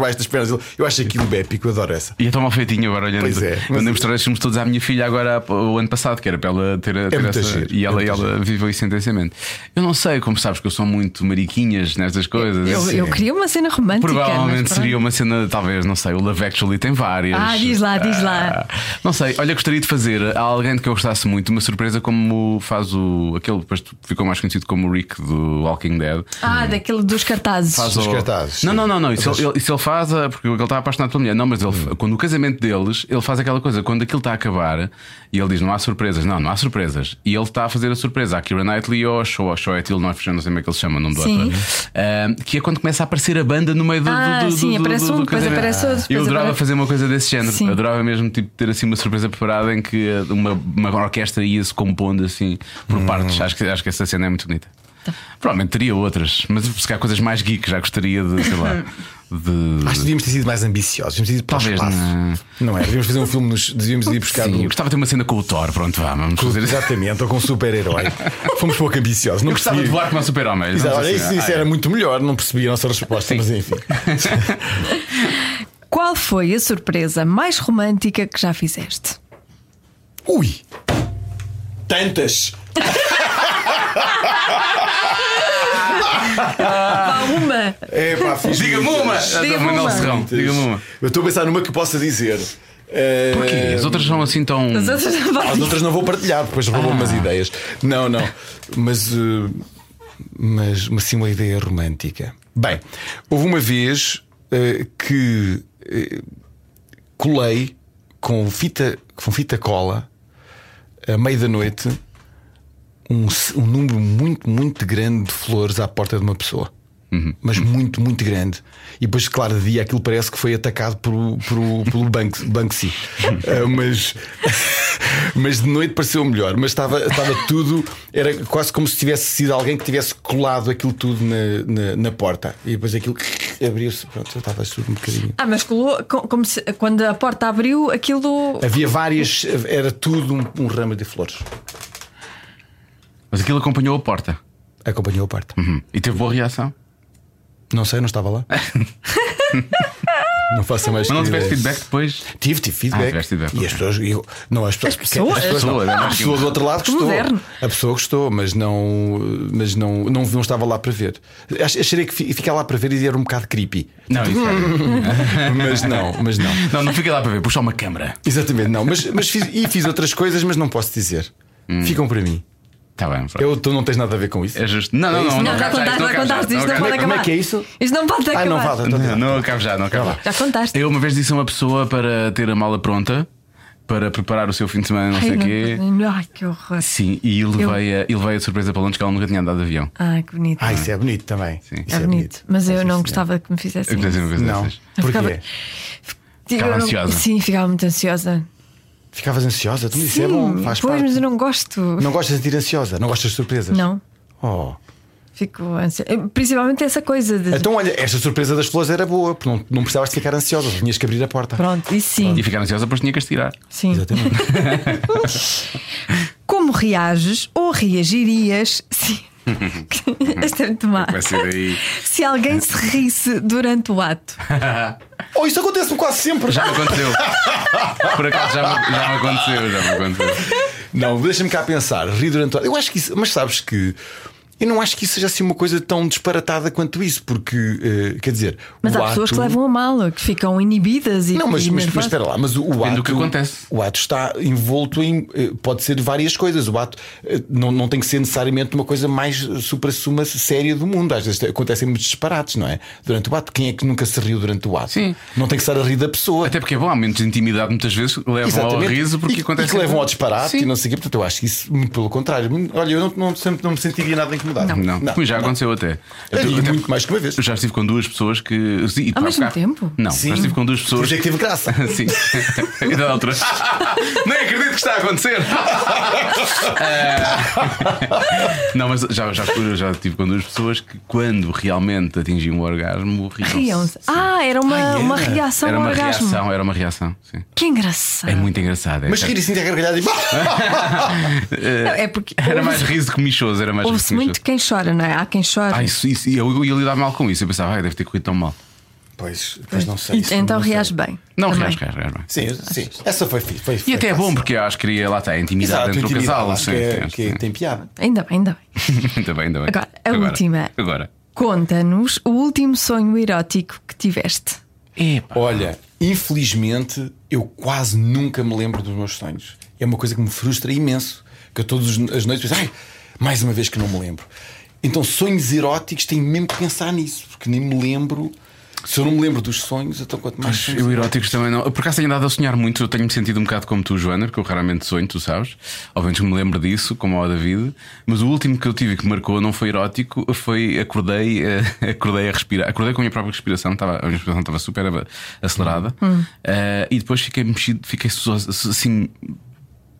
baixo das pernas. Eu acho aquilo épico, eu adoro essa. E é tão mal feitinho agora olhando. Pois é, mas- Mandei mostrar estes filmes todos à minha filha agora o ano passado, que era para ela ter, ter muito essa. giro, e ela, é e ela viveu isso intensamente. Eu não sei, como sabes que eu sou muito mariquinhas nestas coisas. Eu, eu queria uma cena romântica. Provavelmente seria uma cena, talvez, não sei, o Love Actually tem várias. Ah, diz lá, diz lá. Ah, não sei, olha, gostaria de fazer a alguém de que eu gostasse muito uma surpresa como faz o. aquele depois ficou mais conhecido como o Rick do Walking Dead. Ah, daquele dos cartazes. Faz Dos o- cartazes, Não, não, não, não. Isso, ele, isso ele faz ah, porque ele está apaixonado pela mulher. Não, mas ele, Hum. quando o casamento deles, ele faz aquela coisa, quando aquilo está a acabar e ele diz não há surpresas, não, não há surpresas. E ele está a fazer a surpresa à Kira Knightley ou ao Show, ao Show Etil, não, sei como é que ele se chama o nome do ator. Que é quando começa a aparecer a banda no meio do, Ah, do, do, sim, do- aparece do- um, depois aparece outro, Eu adorava aparece- fazer uma coisa desse género. Sim. Adorava mesmo tipo, ter assim uma surpresa preparada em que uma, uma orquestra ia-se compondo assim por Hum. partes. Acho que, acho que essa cena é muito bonita. Tá. Provavelmente teria outras, mas se calhar coisas mais geek, já gostaria de, sei lá, de. Acho que devíamos ter sido mais ambiciosos. Devíamos ter ido para o Talvez espaço. Não é? Devíamos fazer um filme, nos, devíamos ir buscar. Sim, do- eu gostava de ter uma cena com o Thor, pronto, vá, vamos fazer isso. Exatamente, ou com um super-herói. Fomos pouco ambiciosos. Não Eu gostava de voar como um super-homem. Não isso, isso Ah, era é. muito melhor, não percebi a nossa resposta, mas enfim. Qual foi a surpresa mais romântica que já fizeste? Ui! Tantas! Vá, uma! É pá, fiz Diga-me uma! Diga-me Manuel uma. Serrão, diga-me uma. Eu estou a pensar numa que possa dizer. Eh, Porquê? As outras são assim tão. As outras não As outras não vou partilhar, depois roubam umas ideias. Não, não. Mas, eh, mas, mas sim uma ideia romântica. Bem, houve uma vez eh, que eh, colei com fita, com fita cola à meia da noite um, um número muito, muito grande de flores à porta de uma pessoa. Mas muito, muito grande. E depois, claro, de dia aquilo parece que foi atacado por, por, pelo Bank- Banksy. Ah, mas, mas de noite pareceu melhor. Mas estava, estava tudo, era quase como se tivesse sido alguém que tivesse colado aquilo tudo na, na, na porta. E depois aquilo abriu-se. Pronto, estava tudo um bocadinho. Ah, mas colou, co- como se, quando a porta abriu, aquilo. Havia várias, era tudo um, um ramo de flores. Mas aquilo acompanhou a porta. Acompanhou a porta. Uhum. E teve boa reação. Não sei, não estava lá. não faço mais Mas não tiveste feedback depois? Tive, tive feedback. Ah, tiveste feedback, e as pessoas. eu- não, as pessoas. As pessoas? as pessoas, não. Pessoas, a pessoa do outro lado gostou. Moderno. A pessoa gostou, mas não, mas não, não, não estava lá para ver. Ach- Achei que fi- ficar lá para ver e era um bocado creepy. Não, isso é. mas não, mas não. Não, não fica lá para ver, puxa uma câmara. Exatamente, não. Mas, mas fiz, e fiz outras coisas, mas não posso dizer. Hum. Ficam para mim. Está bem. Eu, tu não tens nada a ver com isso. É justo. Não, não, não. Não, não já contaste, isto, já contaste, isto não como é que é isso? Isto não pode acabar. Ah, não vale. então Não, tá. não acabo já, não acabo já. Contaste. Eu uma vez disse a uma pessoa para ter a mala pronta para preparar o seu fim de semana, não sei o quê. não- Ai, que horror. Sim, e levei, a, e levei a surpresa para Londres que ela nunca tinha andado de avião. Ai, que bonito. Ah, isso é bonito também. Sim. Isso é bonito. Mas eu não gostava que me fizessem. Eu uma isso. Não. Eu Porquê? ficava- Eu não- ansiosa. Sim, ficava muito ansiosa. Ficavas ansiosa? Tu isso Sim, é bom, faz pois, parte. mas eu não gosto. Não gostas de sentir ansiosa? Não gostas de surpresas? Não. Oh. Fico ansiosa. Principalmente essa coisa de. Então, olha, esta surpresa das flores era boa, porque não, não precisavas de ficar ansiosa, tinhas que abrir a porta. Pronto, isso sim. E ficar ansiosa, depois tinha que as tirar. sim. Exatamente. Como reages ou reagirias se. Esta é muito má. Vai ser aí. Se alguém se risse durante o ato. oh, isso acontece-me quase sempre. Já me aconteceu. Por acaso já me, já me aconteceu, já me aconteceu. Não, deixa-me cá pensar. Rir durante o Eu acho que isso. Mas sabes que. Eu não acho que isso seja assim uma coisa tão disparatada quanto isso, porque, eh, quer dizer. Mas o há pessoas ato- que levam a mal, que ficam inibidas e Não, mas, mas, mas espera lá, mas o, o Depende ato. do que acontece. O ato está envolto em. eh, Pode ser várias coisas. O ato eh, não, não tem que ser necessariamente uma coisa mais supra-suma séria do mundo. Às vezes acontecem muitos disparates, não é? Durante o ato. Quem é que nunca se riu durante o ato? Sim. Não tem que estar a rir da pessoa. Até porque é bom, há momentos de intimidade muitas vezes levam ao riso porque e, acontece. e que levam ao disparate Sim. e não sei o quê. Portanto, eu acho que isso, muito pelo contrário. Olha, eu não, não, sempre não me sentiria nada incomodado. Não, comigo já aconteceu até. Eu até- muito mais que uma vez. Eu já estive com duas pessoas que. e Ao mesmo ficar- tempo? Não, Sim. já estive com duas Por pessoas. isso é que teve graça. Sim. e da altura. Nem acredito que está a acontecer. Eh, Não, mas já, já, eu já estive com duas pessoas que, quando realmente atingiam o orgasmo, riam-se. Riam-se. Ah, era uma, Ah, uma reação Era ao uma orgasmo. reação, era uma reação. Sim. Que engraçado. É muito engraçado. é Mas rir assim de gargalhada e. Não, é porque Era mais riso que michoso, era mais riso que muito quem chora, não é? Há quem chore. Ah, isso, isso, eu, eu ia lidar mal com isso. Eu pensava, ai, deve ter corrido tão mal. Pois, pois não sei. E- isso então não sei. reage bem. Não, reage, reage, reage bem. Sim, sim. Essa foi fixe. Foi, E foi até é bom, porque eu acho que cria lá está a intimidade Exato, entre o intimidade, casal. acho sim, que, é- sim, que sim. tem piada. Ainda bem, ainda bem. Ainda bem, ainda bem. Agora, a última. Agora. Conta-nos o último sonho erótico que tiveste. Epá. Olha, infelizmente eu quase nunca me lembro dos meus sonhos. É uma coisa que me frustra imenso. Que eu todas as noites penso, ai, mais uma vez que não me lembro. Então, sonhos eróticos tenho mesmo que pensar nisso, porque nem me lembro. Se eu não me lembro dos sonhos, então quanto mais. sonhos- Eu eróticos também não. Por acaso tenho andado a sonhar muito. Eu tenho-me sentido um bocado como tu, Joana, porque eu raramente sonho, tu sabes. Obviamente me lembro disso, como ao David. Mas o último que eu tive que marcou não foi erótico, foi acordei, eh, acordei a respirar. Acordei com a minha própria respiração, estava, a minha respiração estava super a- acelerada. Eh, e depois fiquei mexido, fiquei assim.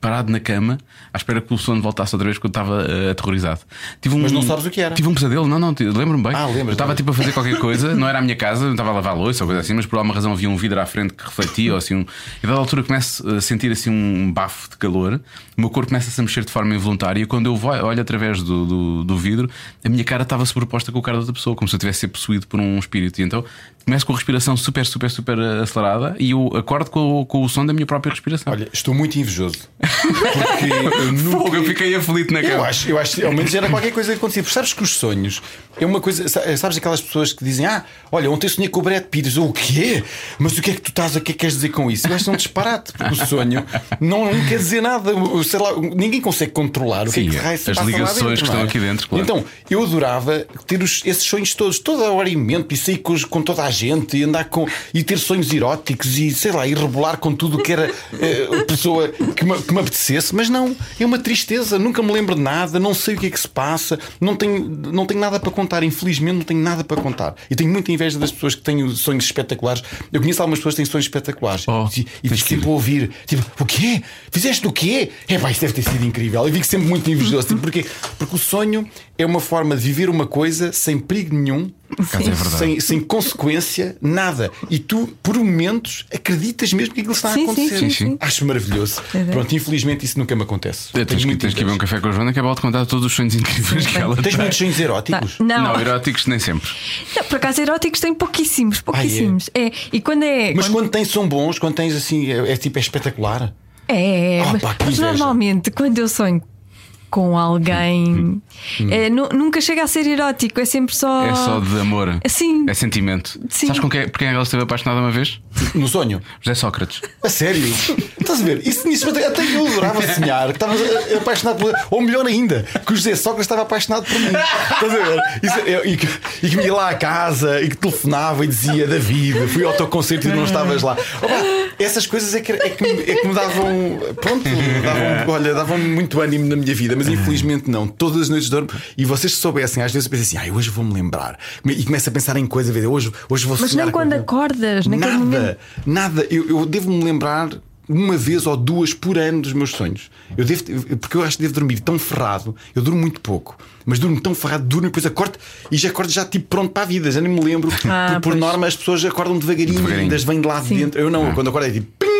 Parado na cama, à espera que o sono voltasse outra vez, eu estava eh, aterrorizado. Tive um, Mas não sabes o que era? Tive um pesadelo, não, não, lembro-me bem. Ah, lembras, Eu estava tipo a fazer qualquer coisa, não era a minha casa, eu estava a lavar louça ou coisa assim, mas por alguma razão havia um vidro à frente que refletia, ou assim, um... e dada altura começo a sentir assim um bafo de calor, o meu corpo começa a mexer de forma involuntária, e quando eu olho através do, do, do vidro, a minha cara estava sobreposta com a cara da outra pessoa, como se eu tivesse sido possuído por um espírito. E então começo com a respiração super, super, super acelerada e eu acordo com, o- com o som da minha própria respiração. Olha, estou muito invejoso. Porque eu nunca. Fogo, eu fiquei aflito na Eu cama. acho, eu acho que ao menos era qualquer coisa que acontecia. Porque sabes que os sonhos é uma coisa. sa- Sabes aquelas pessoas que dizem: Ah, olha, ontem eu sonhei com o Brad Pitt. Eu, o quê? Mas o que é que tu estás a que é que queres dizer com isso? Eu acho que é um disparate, porque o sonho não, não quer dizer nada. O- Sei lá, ninguém consegue controlar o que Sim, é que raio se as ligações dentro, que estão é? aqui dentro, claro. Então, eu adorava ter os- esses sonhos todos, toda a hora em mente, e sair com, com toda a gente, e andar com. e ter sonhos eróticos, e sei lá, e rebolar com tudo o que era eh, pessoa que me, que me apetecesse, mas não, é uma tristeza, nunca me lembro de nada, não sei o que é que se passa, não tenho, não tenho nada para contar, infelizmente não tenho nada para contar. E tenho muita inveja das pessoas que têm sonhos espetaculares. Eu conheço algumas pessoas que têm sonhos espetaculares Oh, e, e fico sempre a ouvir, tipo, o quê? Fizeste o quê? É pá, isso deve ter sido incrível. Eu fico sempre muito invejoso. Tipo, Porquê? Porque o sonho é uma forma de viver uma coisa sem perigo nenhum. é. Sem, sem consequência, nada. E tu, por momentos, acreditas mesmo que aquilo está Sim, a acontecer. sim, sim, sim. Acho maravilhoso. É. Pronto, infelizmente isso nunca me acontece. Tens Tenho que, tens que ir ver um café com a Joana que é bom de contar todos os sonhos incríveis que ela Tens muitos sonhos Tá. eróticos? Não, Não, eróticos nem sempre. Não, por acaso eróticos tem pouquíssimos, pouquíssimos. é. E quando é. Mas quando- quando tens são bons, quando tens assim, é, é tipo é espetacular. É, é, Ah, mas, pá, mas normalmente quando eu sonho com alguém, é, nu- nunca chega a ser erótico, é sempre só. É só de amor. Sim. É sentimento. Sim. Sabes com quem, por quem ela esteve apaixonada uma vez? No sonho. José Sócrates. A sério? Estás a ver? Isso, isso até até eu adorava sonhar que estavas apaixonado por. Ou melhor ainda, que o José Sócrates estava apaixonado por mim. Estás a ver? Isso, é- e, que, e que me ia lá à casa e que telefonava e dizia: David, fui ao teu concerto e não estavas lá. Opa, essas coisas é que, é que, me- é que me davam. Pronto, davam, olha, davam muito ânimo na minha vida, mas infelizmente não. Todas as noites dormo. E vocês se soubessem, às vezes eu penso assim: ai, hoje vou-me lembrar. E começo a pensar em coisa, a ver, hoje, hoje vou Mas nem com quando acordas, naquele Nada, momento. nada. Eu, eu devo-me lembrar uma vez ou duas por ano dos meus sonhos. Eu devo, porque eu acho que devo dormir tão ferrado. Eu durmo muito pouco, mas durmo tão ferrado, durmo e depois acordo e já acordo já tipo pronto para a vida. Já nem me lembro. Ah, por, por norma, as pessoas acordam devagarinho, Devagarinho. ainda vêm de lá de dentro. Eu não, quando acordo é tipo. Ping!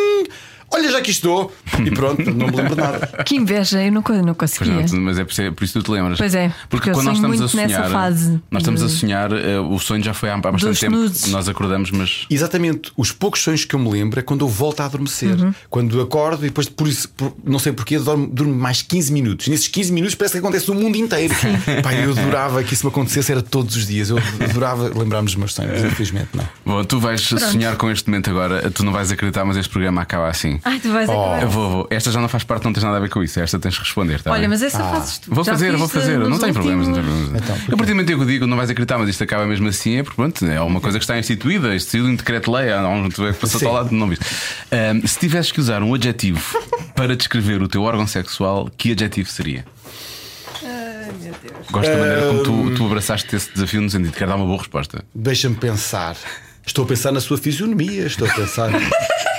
Olha, já aqui estou. E pronto, não me lembro de nada. Que inveja, eu não, não conseguia. não, mas é por, isso- por isso que tu te lembras. Pois é, porque eu quando nós sonho estamos a muito nessa sonhar, fase nós estamos a de- sonhar, eh, o sonho já foi há, bastante Dos tempo. snooze. Nós acordamos, mas Exatamente, os poucos sonhos que eu me lembro é quando eu volto a adormecer. Quando acordo e depois, por isso, por- não sei porquê, durmo, durmo mais 15 minutos. Nesses 15 minutos parece que acontece o mundo inteiro. Pá, eu adorava que isso me acontecesse, era todos os dias. Eu adorava lembrar-me dos meus sonhos, infelizmente não. Bom, tu vais sonhar com este momento agora, tu não vais acreditar, mas este programa acaba assim. Ai, tu vais acabar. Eu vou, vou. Esta já não faz parte, não tens nada a ver com isso. Esta tens que responder. tá Olha, bem? mas essa fazes tu. Vou Já fazer, vou fazer. Não tem problemas, não tem problemas. Então, eu, a partir do momento que eu digo, não vais acreditar, mas isto acaba mesmo assim, é porque pronto, é uma coisa que está instituída, instituído em decreto-lei, há um tu é que passou ao lado, não viste. Ahm, se tivesses que usar um adjetivo para descrever o teu órgão sexual, que adjetivo seria? Gosto da maneira como tu, tu abraçaste esse desafio no sentido de quero dar uma boa resposta. Deixa-me pensar. Estou a pensar na sua fisionomia, estou a pensar.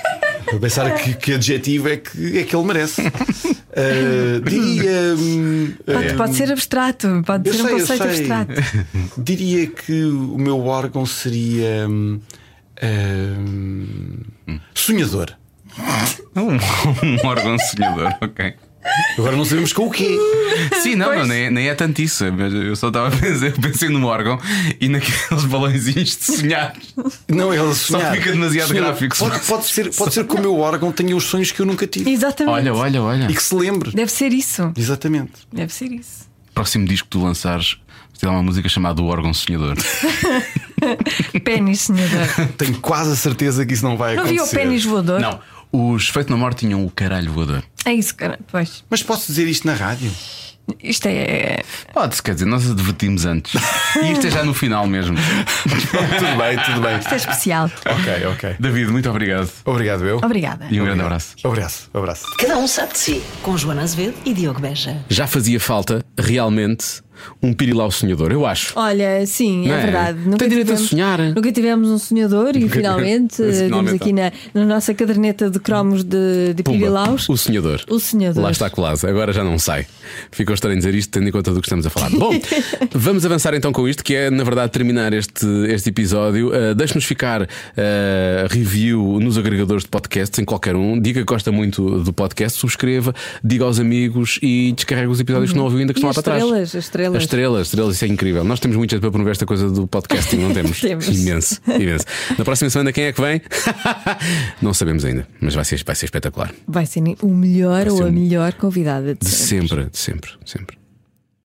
Estou a pensar que, que adjetivo é que, é que ele merece. Ah, diria. hum, Pode, pode ser abstrato, pode ser um sei, eu conceito sei. abstrato. Diria que o meu órgão seria. hum, hum, sonhador. Um, um órgão sonhador, ok. Agora não sabemos com o quê. Sim, não, não nem, nem é tanto isso. Mas eu só estava a pensar, eu pensei no órgão e naqueles balõezinhos de sonhar. Não, ele Só sonhar. fica demasiado Sonhar. gráfico. Pode, pode ser, pode ser que o meu órgão tenha os sonhos que eu nunca tive. Exatamente. Olha, olha, olha. E que se lembre. Deve ser isso. Exatamente. Deve ser isso. Próximo disco que tu lançares, tem uma música chamada O Órgão Sonhador. Pênis, senhora. Tenho quase a certeza que isso não vai Não vi o acontecer. pênis voador? Não, os Feito na Morte tinham o caralho voador. É isso, cara. Pois. Mas posso dizer isto na rádio? Isto é. Pode-se, quer dizer, nós advertimos antes. E isto é já no final mesmo. tudo bem, tudo bem. Isto é especial. Ok, ok. David, muito obrigado. Obrigado, eu. Obrigada. E um grande abraço. Abraço, abraço. Cada um sabe de si. Com Joana Azevedo e Diogo Beja. Já fazia falta, realmente, um pirilau sonhador, eu acho. Olha, sim, é é? verdade. Tem direito a sonhar. Nunca tivemos um sonhador e finalmente temos aqui na, na nossa caderneta de cromos de, de Pumba, pirilaus o sonhador. o sonhador. Lá está colado, agora já não sai. Ficou estranho dizer isto, tendo em conta do que estamos a falar. Bom, vamos avançar então com isto, que é na verdade terminar este, este episódio. Uh, Deixe-nos ficar uh, review nos agregadores de podcasts, em qualquer um. Diga que gosta muito do podcast, subscreva, diga aos amigos e descarregue os episódios que não ouviu ainda que E estão lá para trás. estrelas, as estrelas. As estrelas, estrelas, isso é incrível. Nós temos jeito para promover esta coisa do podcasting, não temos? Temos. Imenso, imenso. Na próxima semana, quem é que vem? não sabemos ainda, mas vai ser, vai ser espetacular. Vai ser o melhor Vai ou ser a um- melhor convidada de De sempre. sempre, de sempre, de sempre.